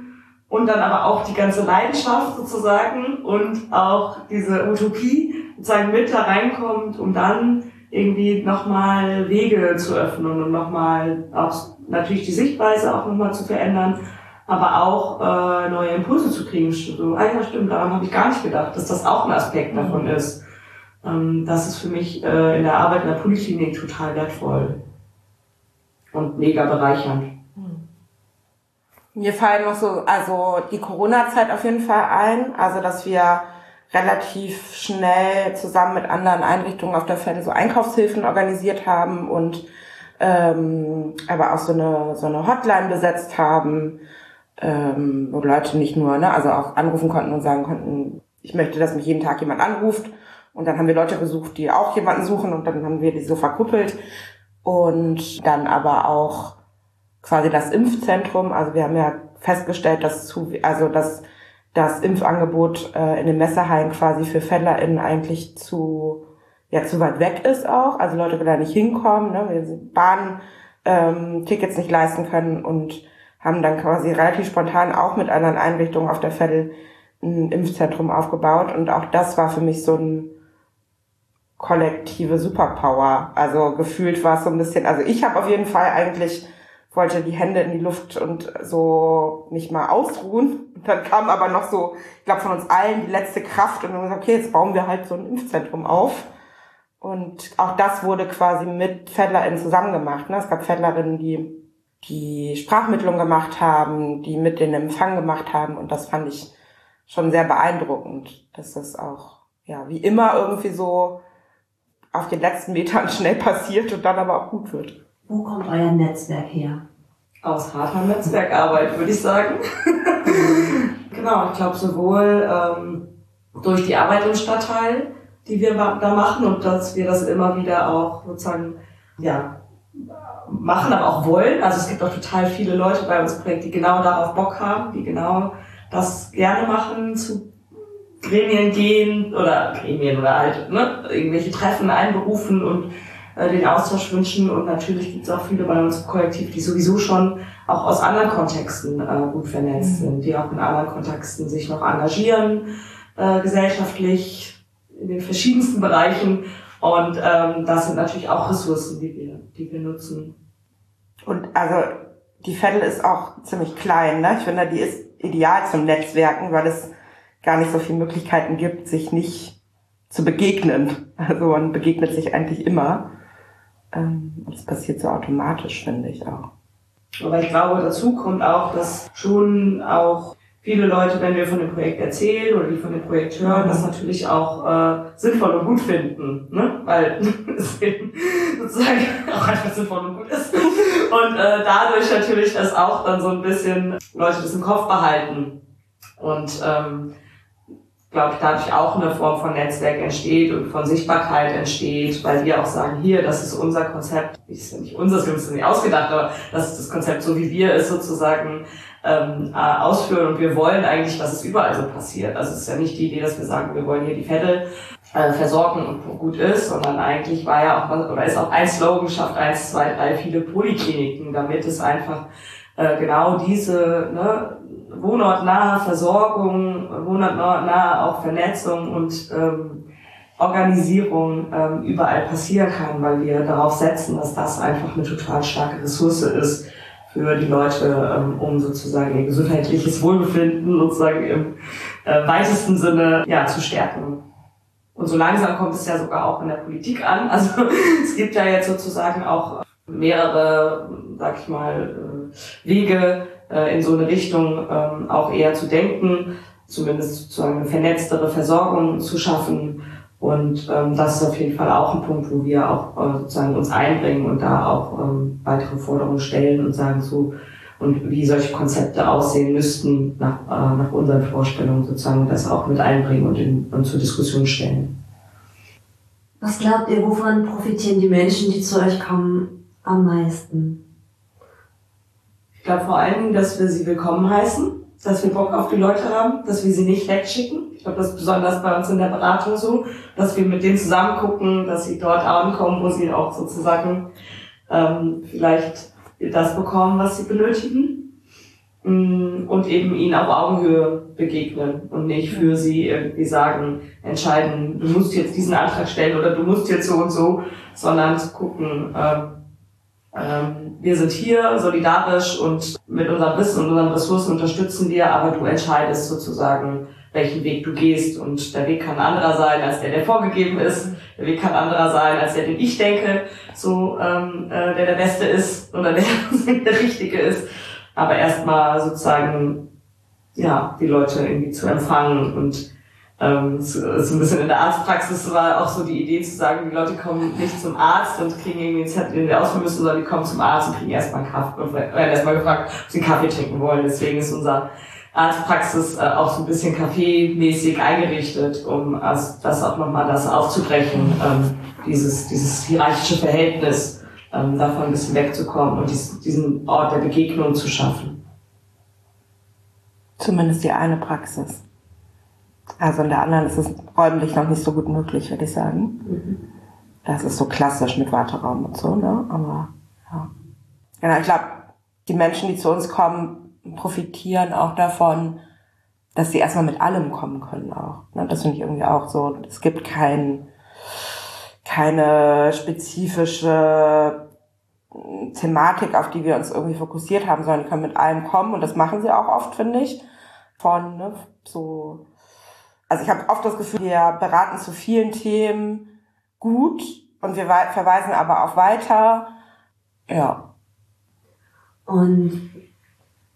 S4: und dann aber auch die ganze Leidenschaft sozusagen und auch diese Utopie sozusagen mit da reinkommt, um dann irgendwie nochmal Wege zu öffnen und nochmal auch natürlich die Sichtweise auch nochmal zu verändern, aber auch äh, neue Impulse zu kriegen. So, ah ja, stimmt, daran habe ich gar nicht gedacht, dass das auch ein Aspekt davon ist. Ähm, das ist für mich äh, in der Arbeit in der Poliklinik total wertvoll und mega bereichernd.
S3: Mir fallen noch so, also die Corona-Zeit auf jeden Fall ein, also dass wir relativ schnell zusammen mit anderen Einrichtungen auf der Fälle so Einkaufshilfen organisiert haben und ähm, aber auch so eine so eine Hotline besetzt haben, ähm, wo Leute nicht nur, ne, also auch anrufen konnten und sagen konnten, ich möchte, dass mich jeden Tag jemand anruft und dann haben wir Leute gesucht, die auch jemanden suchen und dann haben wir die so verkuppelt. Und dann aber auch quasi das Impfzentrum. Also wir haben ja festgestellt, dass zu, also dass das Impfangebot äh, in den Messehallen quasi für FändlerInnen eigentlich zu, ja, zu weit weg ist auch. Also Leute, die da nicht hinkommen, ne, weil sie Bahn ähm, nicht leisten können und haben dann quasi relativ spontan auch mit anderen Einrichtungen auf der Vettel ein Impfzentrum aufgebaut. Und auch das war für mich so ein kollektive Superpower. Also gefühlt war es so ein bisschen, also ich habe auf jeden Fall eigentlich wollte die Hände in die Luft und so nicht mal ausruhen. Und dann kam aber noch so, ich glaube von uns allen die letzte Kraft und dann gesagt, okay, jetzt bauen wir halt so ein Impfzentrum auf. Und auch das wurde quasi mit FädlerInnen zusammen gemacht. Ne? Es gab FädlerInnen, die die Sprachmittlung gemacht haben, die mit den Empfang gemacht haben und das fand ich schon sehr beeindruckend, dass das auch, ja, wie immer irgendwie so auf den letzten Metern schnell passiert und dann aber auch gut wird.
S2: Wo kommt euer Netzwerk her?
S4: Aus harter Netzwerkarbeit, würde ich sagen. genau, ich glaube sowohl ähm, durch die Arbeit im Stadtteil, die wir da machen und dass wir das immer wieder auch sozusagen ja, machen, aber auch wollen. Also es gibt auch total viele Leute bei uns im Projekt, die genau darauf Bock haben, die genau das gerne machen, zu Gremien gehen oder Gremien oder halt ne, irgendwelche Treffen einberufen und äh, den Austausch wünschen. Und natürlich gibt es auch viele bei uns im Kollektiv, die sowieso schon auch aus anderen Kontexten äh, gut vernetzt mhm. sind, die auch in anderen Kontexten sich noch engagieren, äh, gesellschaftlich, in den verschiedensten Bereichen. Und ähm, das sind natürlich auch Ressourcen, die wir, die wir nutzen.
S3: Und also die Vettel ist auch ziemlich klein, ne? Ich finde, die ist ideal zum Netzwerken, weil es gar nicht so viele Möglichkeiten gibt, sich nicht zu begegnen. Also man begegnet sich eigentlich immer. Ähm, das passiert so automatisch, finde ich auch.
S4: Aber ich glaube, dazu kommt auch, dass schon auch viele Leute, wenn wir von dem Projekt erzählen oder die von dem Projekt hören, das natürlich auch äh, sinnvoll und gut finden, ne? weil es sozusagen auch einfach sinnvoll und gut ist. Und äh, dadurch natürlich das auch dann so ein bisschen Leute das im Kopf behalten. Und ähm, glaube ich, dadurch auch eine Form von Netzwerk entsteht und von Sichtbarkeit entsteht, weil wir auch sagen, hier, das ist unser Konzept, ist ja nicht unser, haben es nicht ausgedacht, aber das ist das Konzept, so wie wir es sozusagen ähm, äh, ausführen und wir wollen eigentlich, dass es überall so passiert. Also es ist ja nicht die Idee, dass wir sagen, wir wollen hier die Fette äh, versorgen und gut ist, sondern eigentlich war ja auch, oder ist auch ein Slogan, schafft eins, zwei, drei, viele Polikliniken, damit es einfach äh, genau diese ne, wohnortnahe Versorgung, wohnortnahe auch Vernetzung und ähm, Organisierung ähm, überall passieren kann, weil wir darauf setzen, dass das einfach eine total starke Ressource ist für die Leute, ähm, um sozusagen ihr gesundheitliches Wohlbefinden sozusagen im äh, weitesten Sinne ja, zu stärken. Und so langsam kommt es ja sogar auch in der Politik an. Also es gibt ja jetzt sozusagen auch mehrere, sag ich mal, äh, Wege, äh, in so eine Richtung ähm, auch eher zu denken, zumindest sozusagen eine vernetztere Versorgung zu schaffen. Und ähm, das ist auf jeden Fall auch ein Punkt, wo wir auch äh, sozusagen uns einbringen und da auch ähm, weitere Forderungen stellen und sagen so, und wie solche Konzepte aussehen müssten nach, nach unseren Vorstellungen sozusagen das auch mit einbringen und, in, und zur Diskussion stellen.
S2: Was glaubt ihr, wovon profitieren die Menschen, die zu euch kommen, am meisten?
S4: Ich glaube vor allen Dingen, dass wir sie willkommen heißen, dass wir Bock auf die Leute haben, dass wir sie nicht wegschicken. Ich glaube, das ist besonders bei uns in der Beratung so, dass wir mit denen zusammen gucken, dass sie dort ankommen, wo sie auch sozusagen ähm, vielleicht das bekommen, was sie benötigen mm, und eben ihnen auf Augenhöhe begegnen und nicht für sie irgendwie sagen, entscheiden, du musst jetzt diesen Antrag stellen oder du musst jetzt so und so, sondern zu gucken, ähm, ähm, wir sind hier solidarisch und mit unserem Wissen und unseren Ressourcen unterstützen wir, aber du entscheidest sozusagen, welchen Weg du gehst. Und der Weg kann anderer sein, als der, der vorgegeben ist. Der Weg kann anderer sein, als der, den ich denke, so ähm, äh, der der Beste ist oder der, der Richtige ist. Aber erstmal sozusagen ja die Leute irgendwie zu empfangen und ähm, so, so ein bisschen in der Arztpraxis war auch so die Idee zu sagen, die Leute kommen nicht zum Arzt und kriegen irgendwie einen Zettel, den wir ausfüllen müssen, sondern die kommen zum Arzt und kriegen erstmal einen Kaffee werden erstmal gefragt, ob sie einen Kaffee trinken wollen. Deswegen ist unser Arztpraxis äh, auch so ein bisschen kaffeemäßig eingerichtet, um also das auch nochmal das aufzubrechen, ähm, dieses, dieses hierarchische Verhältnis, ähm, davon ein bisschen wegzukommen und dies, diesen Ort der Begegnung zu schaffen.
S3: Zumindest die eine Praxis. Also in der anderen ist es räumlich noch nicht so gut möglich, würde ich sagen. Mhm. Das ist so klassisch mit Warteraum und so, ne? Aber ja. Genau, ich glaube, die Menschen, die zu uns kommen, profitieren auch davon, dass sie erstmal mit allem kommen können auch. Ne? Das finde ich irgendwie auch so. Es gibt kein, keine spezifische Thematik, auf die wir uns irgendwie fokussiert haben, sondern die können mit allem kommen und das machen sie auch oft, finde ich. Von ne, so also ich habe oft das Gefühl, wir beraten zu vielen Themen gut und wir verweisen aber auch weiter. Ja.
S2: Und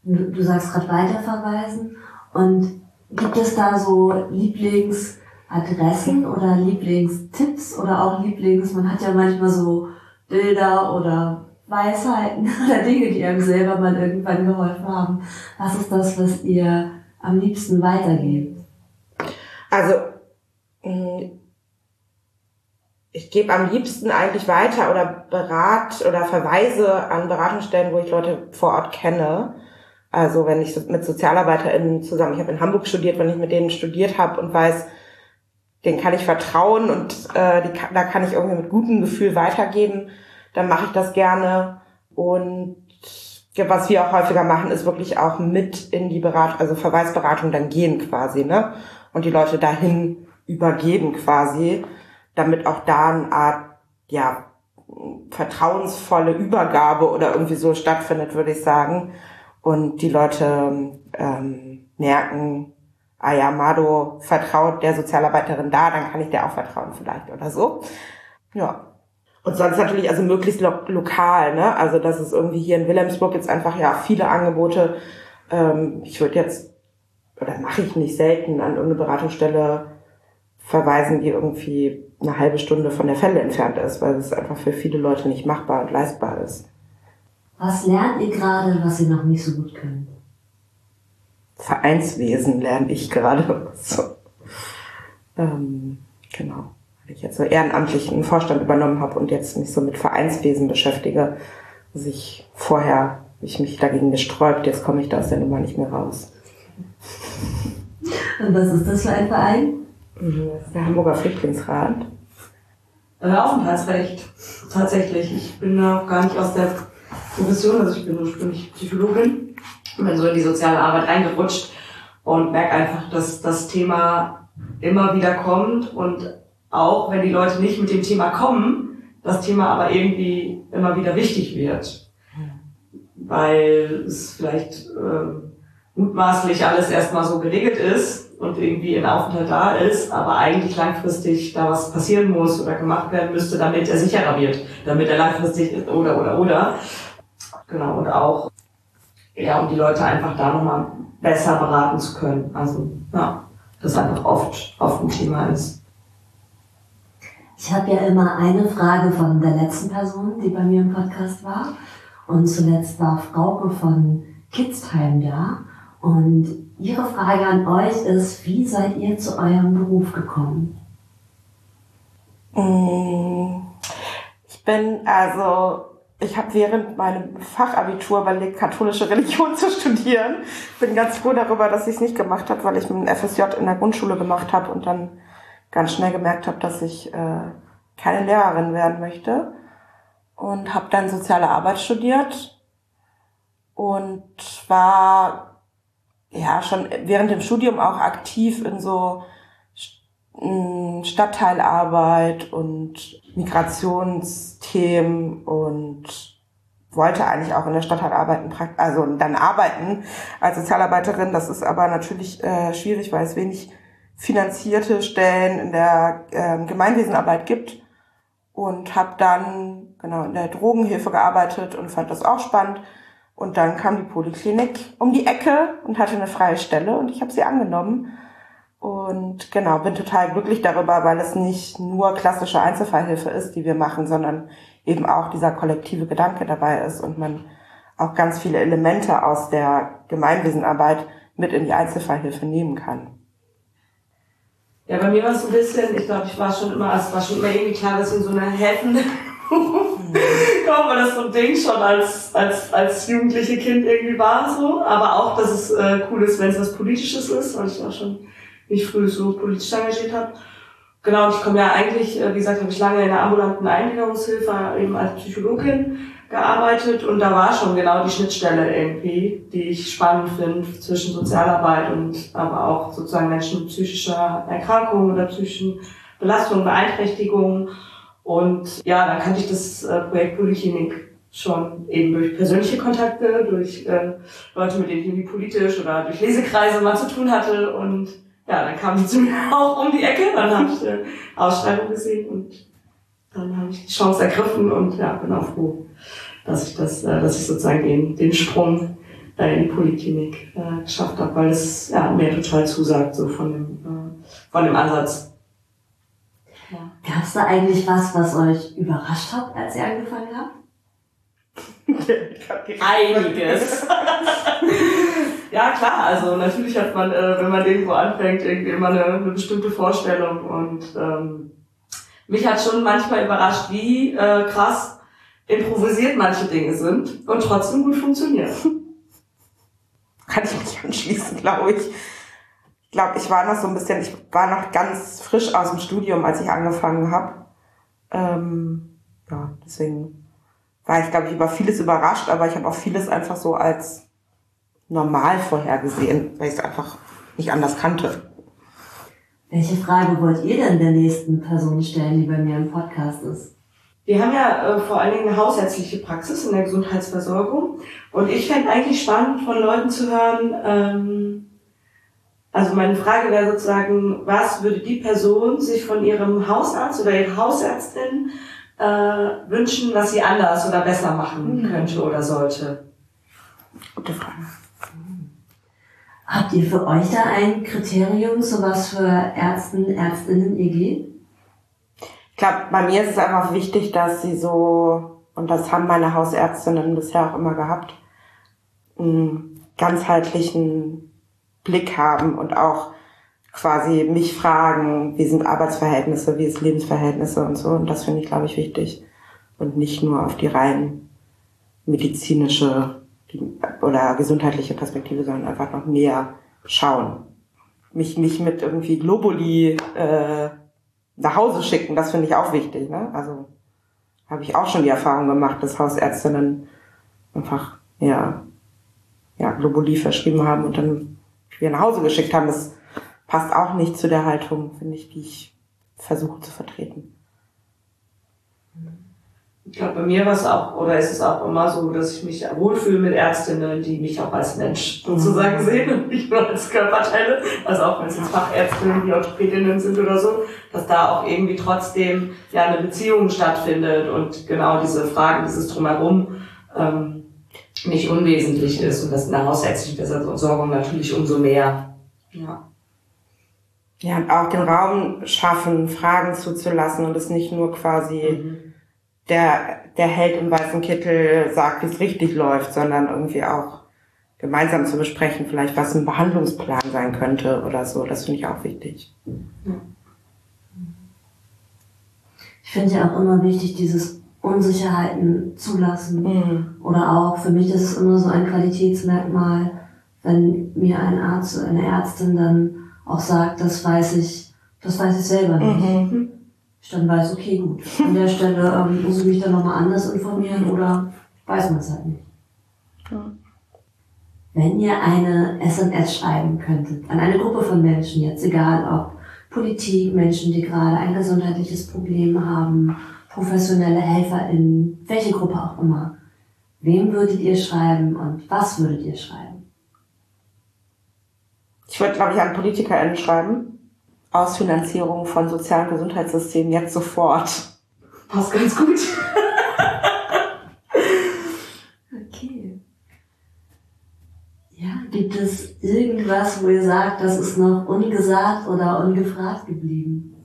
S2: du, du sagst gerade weiterverweisen und gibt es da so Lieblingsadressen oder Lieblingstipps oder auch Lieblings, man hat ja manchmal so Bilder oder Weisheiten oder Dinge, die einem selber mal irgendwann geholfen haben. Was ist das, was ihr am liebsten weitergebt?
S3: Also, mm, ich gebe am liebsten eigentlich weiter oder berat oder verweise an Beratungsstellen, wo ich Leute vor Ort kenne. Also wenn ich mit SozialarbeiterInnen zusammen, ich habe in Hamburg studiert, wenn ich mit denen studiert habe und weiß, denen kann ich vertrauen und äh, die, da kann ich irgendwie mit gutem Gefühl weitergeben, dann mache ich das gerne. Und was wir auch häufiger machen, ist wirklich auch mit in die Beratung, also Verweisberatung dann gehen quasi, ne? Und die Leute dahin übergeben quasi, damit auch da eine Art, ja, vertrauensvolle Übergabe oder irgendwie so stattfindet, würde ich sagen. Und die Leute ähm, merken, ah ja, Mado vertraut der Sozialarbeiterin da, dann kann ich der auch vertrauen vielleicht oder so. Ja. Und sonst natürlich also möglichst lo lokal, ne? Also das ist irgendwie hier in Wilhelmsburg jetzt einfach ja viele Angebote. Ähm, ich würde jetzt, oder mache ich nicht selten, an irgendeine Beratungsstelle verweisen, die irgendwie eine halbe Stunde von der Fälle entfernt ist, weil es einfach für viele Leute nicht machbar und leistbar ist.
S2: Was lernt ihr gerade, was ihr noch nicht so gut könnt?
S3: Vereinswesen lerne ich gerade. So. Ähm, genau. Weil ich jetzt so ehrenamtlich einen Vorstand übernommen habe und jetzt mich so mit Vereinswesen beschäftige. Also ich vorher ich mich dagegen gesträubt, jetzt komme ich da aus der Nummer nicht mehr raus.
S2: Und was ist das für ein Verein?
S3: Das ist der Hamburger Flüchtlingsrat.
S4: Äh, Aufenthaltsrecht, tatsächlich. Ich bin auch gar nicht aus der Profession, also ich bin ursprünglich Psychologin bin so in die soziale Arbeit reingerutscht und merke einfach, dass das Thema immer wieder kommt und auch wenn die Leute nicht mit dem Thema kommen, das Thema aber irgendwie immer wieder wichtig wird. Weil es vielleicht äh, mutmaßlich alles erstmal so geregelt ist und irgendwie ein Aufenthalt da ist, aber eigentlich langfristig da was passieren muss oder gemacht werden müsste, damit er sicherer wird, damit er langfristig oder oder oder. Genau, und auch ja, um die Leute einfach da nochmal besser beraten zu können. Also ja, das einfach oft, oft ein Thema ist.
S2: Ich habe ja immer eine Frage von der letzten Person, die bei mir im Podcast war. Und zuletzt war Frauke von Kidsheim da. Und ihre Frage an euch ist, wie seid ihr zu eurem Beruf gekommen?
S3: Mm, ich bin also, ich habe während meinem Fachabitur überlegt, katholische Religion zu studieren. Bin ganz froh darüber, dass ich es nicht gemacht habe, weil ich ein FSJ in der Grundschule gemacht habe und dann ganz schnell gemerkt habe, dass ich äh, keine Lehrerin werden möchte und habe dann soziale Arbeit studiert und war ja schon während dem Studium auch aktiv in so Stadtteilarbeit und Migrationsthemen und wollte eigentlich auch in der Stadtteilarbeit also dann arbeiten als Sozialarbeiterin. Das ist aber natürlich äh, schwierig, weil es wenig finanzierte Stellen in der äh, Gemeinwesenarbeit gibt und habe dann genau in der Drogenhilfe gearbeitet und fand das auch spannend. Und dann kam die Poliklinik um die Ecke und hatte eine freie Stelle und ich habe sie angenommen. Und genau, bin total glücklich darüber, weil es nicht nur klassische Einzelfallhilfe ist, die wir machen, sondern eben auch dieser kollektive Gedanke dabei ist und man auch ganz viele Elemente aus der Gemeinwesenarbeit mit in die Einzelfallhilfe nehmen kann.
S4: Ja, bei mir war es so ein bisschen, ich glaube, ich war schon immer, es war schon immer irgendwie klar, dass in so einer Häfen kommt, weil das so ein Ding schon als, als, als jugendliche Kind irgendwie war so. Aber auch, dass es äh, cool ist, wenn es was Politisches ist, weil ich auch schon mich früh so politisch engagiert habe. Genau, und ich komme ja eigentlich, äh, wie gesagt, habe ich lange in der ambulanten Eingliederungshilfe eben als Psychologin gearbeitet und da war schon genau die Schnittstelle irgendwie, die ich spannend finde zwischen Sozialarbeit und aber auch sozusagen Menschen mit psychischer Erkrankung oder psychischen Belastungen, Beeinträchtigungen. Und ja, dann kannte ich das äh, Projekt Poliklinik schon eben durch persönliche Kontakte, durch äh, Leute, mit denen ich irgendwie politisch oder durch Lesekreise mal zu tun hatte. Und ja, dann kam die zu mir auch um die Ecke, dann habe ich eine Ausschreibung gesehen und dann habe ich die Chance ergriffen und ja, bin auch froh, dass ich das, äh, dass ich sozusagen den, den Sprung dann in die Poliklinik äh, geschafft habe, weil es ja, mir total zusagt, so von dem, äh, von dem Ansatz.
S2: Gab es da eigentlich was, was euch überrascht hat, als ihr angefangen habt?
S4: Einiges. ja, klar, also natürlich hat man, äh, wenn man irgendwo anfängt, irgendwie immer eine, eine bestimmte Vorstellung und ähm, mich hat schon manchmal überrascht, wie äh, krass improvisiert manche Dinge sind und trotzdem gut funktionieren.
S3: Kann ich mich anschließen, glaube ich. Ich glaube, ich war noch so ein bisschen, ich war noch ganz frisch aus dem Studium, als ich angefangen habe. Ähm, ja, deswegen war ich, glaube ich, über vieles überrascht, aber ich habe auch vieles einfach so als normal vorhergesehen, weil ich es einfach nicht anders kannte.
S2: Welche Frage wollt ihr denn der nächsten Person stellen, die bei mir im Podcast ist?
S4: Wir haben ja äh, vor allen Dingen eine hausärztliche Praxis in der Gesundheitsversorgung. Und ich fände eigentlich spannend, von Leuten zu hören, ähm, also meine Frage wäre sozusagen, was würde die Person sich von ihrem Hausarzt oder ihrer Hausärztin äh, wünschen, was sie anders oder besser machen mhm. könnte oder sollte?
S3: Gute Frage.
S2: Habt ihr für euch da ein Kriterium, so was für Ärzten, Ärztinnen ihr geht?
S3: Ich glaube, bei mir ist es einfach wichtig, dass sie so, und das haben meine Hausärztinnen bisher auch immer gehabt, einen ganzheitlichen Blick haben und auch quasi mich fragen, wie sind Arbeitsverhältnisse, wie sind Lebensverhältnisse und so. Und das finde ich, glaube ich, wichtig. Und nicht nur auf die rein medizinische oder gesundheitliche Perspektive, sondern einfach noch mehr schauen. Mich nicht mit irgendwie Globuli äh, nach Hause schicken, das finde ich auch wichtig. Ne? Also habe ich auch schon die Erfahrung gemacht, dass Hausärztinnen einfach ja, ja Globuli verschrieben haben und dann wieder nach Hause geschickt haben. Das passt auch nicht zu der Haltung, finde ich, die ich versuche zu vertreten.
S4: Ich glaube, bei mir war es auch, oder ist es auch immer so, dass ich mich wohlfühle mit Ärztinnen, die mich auch als Mensch sozusagen mhm. sehen und nicht nur als Körperteile. Also auch wenn es jetzt Fachärztinnen, die Orthopädinnen sind oder so, dass da auch irgendwie trotzdem ja eine Beziehung stattfindet und genau diese Fragen, dieses Drumherum ähm, nicht unwesentlich ist und das in der hausärztlichen Versorgung natürlich umso mehr. Ja.
S3: Ja, und auch den Raum schaffen, Fragen zuzulassen und es nicht nur quasi mhm. der, der Held im weißen Kittel sagt, wie es richtig läuft, sondern irgendwie auch gemeinsam zu besprechen, vielleicht was ein Behandlungsplan sein könnte oder so. Das finde ich auch wichtig.
S2: Ich finde ja auch immer wichtig, dieses Unsicherheiten zulassen. Mhm. Oder auch, für mich ist es immer so ein Qualitätsmerkmal, wenn mir ein Arzt oder eine Ärztin dann auch sagt, das weiß ich, das weiß ich selber nicht. Mhm. Ich dann weiß, okay, gut, an der Stelle ähm, muss ich mich dann nochmal anders informieren oder weiß man es halt nicht. Mhm. Wenn ihr eine SMS schreiben könntet an eine Gruppe von Menschen, jetzt egal ob Politik, Menschen, die gerade ein gesundheitliches Problem haben, professionelle HelferInnen, welche Gruppe auch immer, wem würdet ihr schreiben und was würdet ihr schreiben?
S3: Ich würde, glaube ich, an PolitikerInnen schreiben. Ausfinanzierung von sozialen Gesundheitssystemen jetzt sofort.
S4: Passt ganz gut.
S2: okay. Ja, gibt es irgendwas, wo ihr sagt, das ist noch ungesagt oder ungefragt geblieben?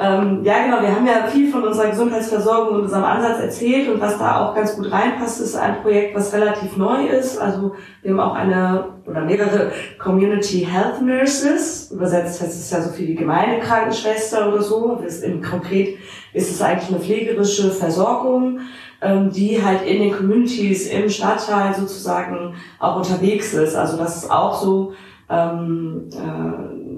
S4: Ähm, ja, genau. Wir haben ja viel von unserer Gesundheitsversorgung und unserem Ansatz erzählt und was da auch ganz gut reinpasst, ist ein Projekt, was relativ neu ist. Also wir haben auch eine oder mehrere Community Health Nurses. Übersetzt heißt es ja so viel wie Gemeindekrankenschwester oder so. Das Im konkret ist es eigentlich eine pflegerische Versorgung, ähm, die halt in den Communities im Stadtteil sozusagen auch unterwegs ist. Also das ist auch so ähm, äh,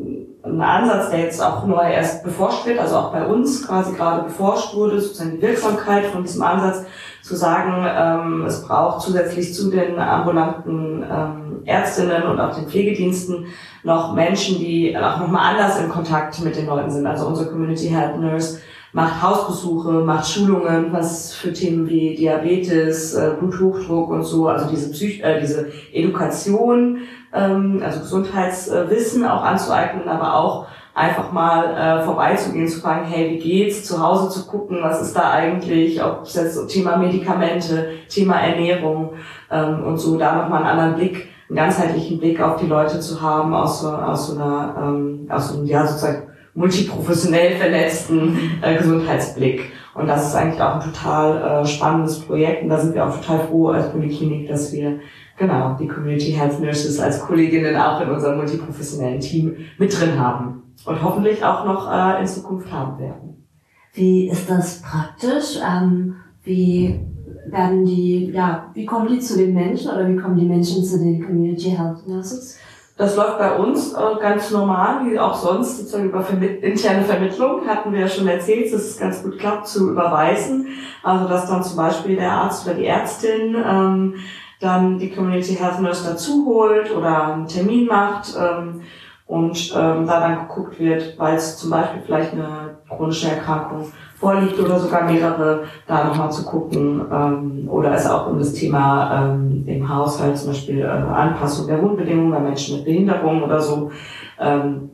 S4: ein Ansatz, der jetzt auch neu erst beforscht wird, also auch bei uns quasi gerade beforscht wurde, sozusagen die Wirksamkeit von diesem Ansatz, zu sagen, ähm, es braucht zusätzlich zu den ambulanten ähm, Ärztinnen und auch den Pflegediensten noch Menschen, die auch nochmal anders in Kontakt mit den Leuten sind. Also unsere Community Health Nurse macht Hausbesuche, macht Schulungen, was für Themen wie Diabetes, äh, Bluthochdruck und so, also diese, Psych äh, diese Education ähm, also Gesundheitswissen auch anzueignen, aber auch einfach mal äh, vorbeizugehen, zu fragen, hey, wie geht's, zu Hause zu gucken, was ist da eigentlich, ob es jetzt Thema Medikamente, Thema Ernährung ähm, und so, da nochmal einen anderen Blick, einen ganzheitlichen Blick auf die Leute zu haben, aus so, aus so einer, ähm, aus so einem, ja, sozusagen multiprofessionell vernetzten äh, Gesundheitsblick. Und das ist eigentlich auch ein total äh, spannendes Projekt und da sind wir auch total froh als Poliklinik, dass wir genau die Community Health Nurses als Kolleginnen auch in unserem multiprofessionellen Team mit drin haben und hoffentlich auch noch äh, in Zukunft haben werden.
S2: Wie ist das praktisch? Ähm, wie werden die, ja, wie kommen die zu den Menschen oder wie kommen die Menschen zu den Community Health Nurses?
S4: Das läuft bei uns äh, ganz normal, wie auch sonst, sozusagen über interne Vermittlung, hatten wir ja schon erzählt, dass es ganz gut klappt zu überweisen. Also dass dann zum Beispiel der Arzt oder die Ärztin ähm, dann die Community Health Nurse dazu holt oder einen Termin macht ähm, und ähm, da dann geguckt wird, weil es zum Beispiel vielleicht eine chronische Erkrankung vorliegt oder sogar mehrere, da nochmal zu gucken ähm, oder es auch um das Thema ähm, im Haushalt zum Beispiel äh, Anpassung der Wohnbedingungen bei Menschen mit Behinderung oder so, ähm,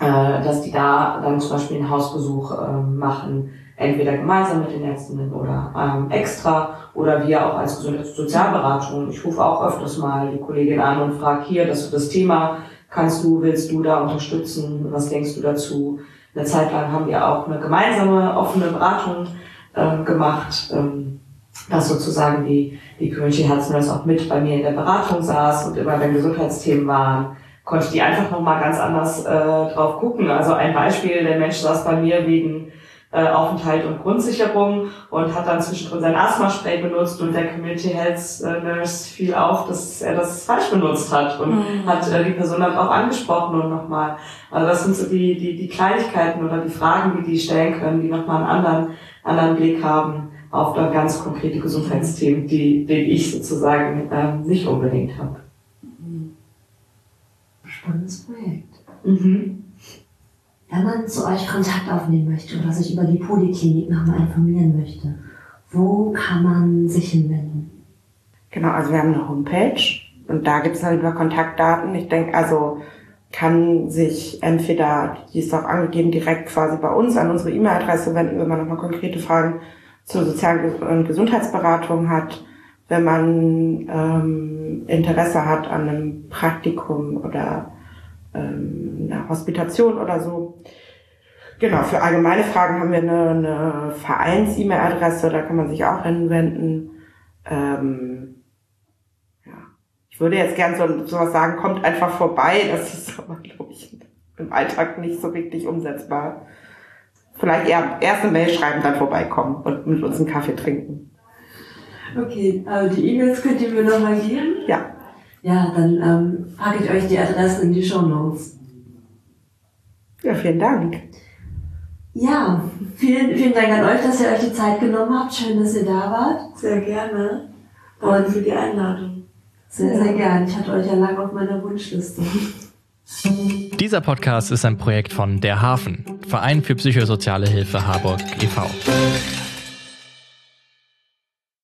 S4: äh, dass die da dann zum Beispiel einen Hausbesuch ähm, machen, entweder gemeinsam mit den Ärztinnen oder ähm, extra oder wir auch als Gesundheits- und Sozialberatung. Ich rufe auch öfters mal die Kollegin an und frage hier, das ist das Thema, kannst du, willst du da unterstützen, was denkst du dazu? Eine Zeit lang haben wir auch eine gemeinsame offene Beratung ähm, gemacht, ähm, dass sozusagen die, die Community Nurse auch mit bei mir in der Beratung saß und immer wenn Gesundheitsthemen waren, konnte die einfach nochmal ganz anders äh, drauf gucken. Also ein Beispiel, der Mensch saß bei mir wegen äh, Aufenthalt und Grundsicherung und hat dann zwischendrin sein Asthma-Spray benutzt und der Community Health äh, Nurse fiel auf, dass er das falsch benutzt hat und mhm. hat äh, die Person dann auch angesprochen und nochmal. Also das sind so die, die, die Kleinigkeiten oder die Fragen, die die stellen können, die nochmal einen anderen, anderen Blick haben auf dann ganz konkrete Gesundheitsthemen, die, die ich sozusagen ähm, nicht unbedingt habe.
S2: Spannendes Projekt. Mhm. Wenn man zu euch Kontakt aufnehmen möchte oder sich über die Poliklinik nochmal informieren möchte, wo kann man sich hinwenden?
S3: Genau, also wir haben eine Homepage und da gibt es dann über Kontaktdaten. Ich denke, also kann sich entweder, die ist auch angegeben, direkt quasi bei uns an unsere E-Mail-Adresse wenden, wenn man nochmal konkrete Fragen zur Sozial- und Gesundheitsberatung hat, wenn man ähm, Interesse hat an einem Praktikum oder ähm, eine Hospitation oder so. Genau, für allgemeine Fragen haben wir eine, eine Vereins-E-Mail-Adresse, da kann man sich auch hinwenden. Ähm, ja. Ich würde jetzt gern so sowas sagen, kommt einfach vorbei. Das ist aber, glaube ich, im Alltag nicht so wirklich umsetzbar. Vielleicht eher erst eine Mail schreiben, dann vorbeikommen und mit uns einen Kaffee trinken.
S2: Okay, äh, die E-Mails könnt ihr mir nochmal geben?
S3: Ja.
S2: Ja, dann ähm, packe ich euch die Adresse in die Show Notes.
S3: Ja, vielen Dank.
S2: Ja, vielen, vielen Dank an euch, dass ihr euch die Zeit genommen habt. Schön, dass ihr da wart.
S4: Sehr gerne. Und für die Einladung.
S2: Sehr, sehr gerne. Ich hatte euch ja lange auf meiner Wunschliste.
S1: Dieser Podcast ist ein Projekt von Der Hafen, Verein für psychosoziale Hilfe Harburg e.V.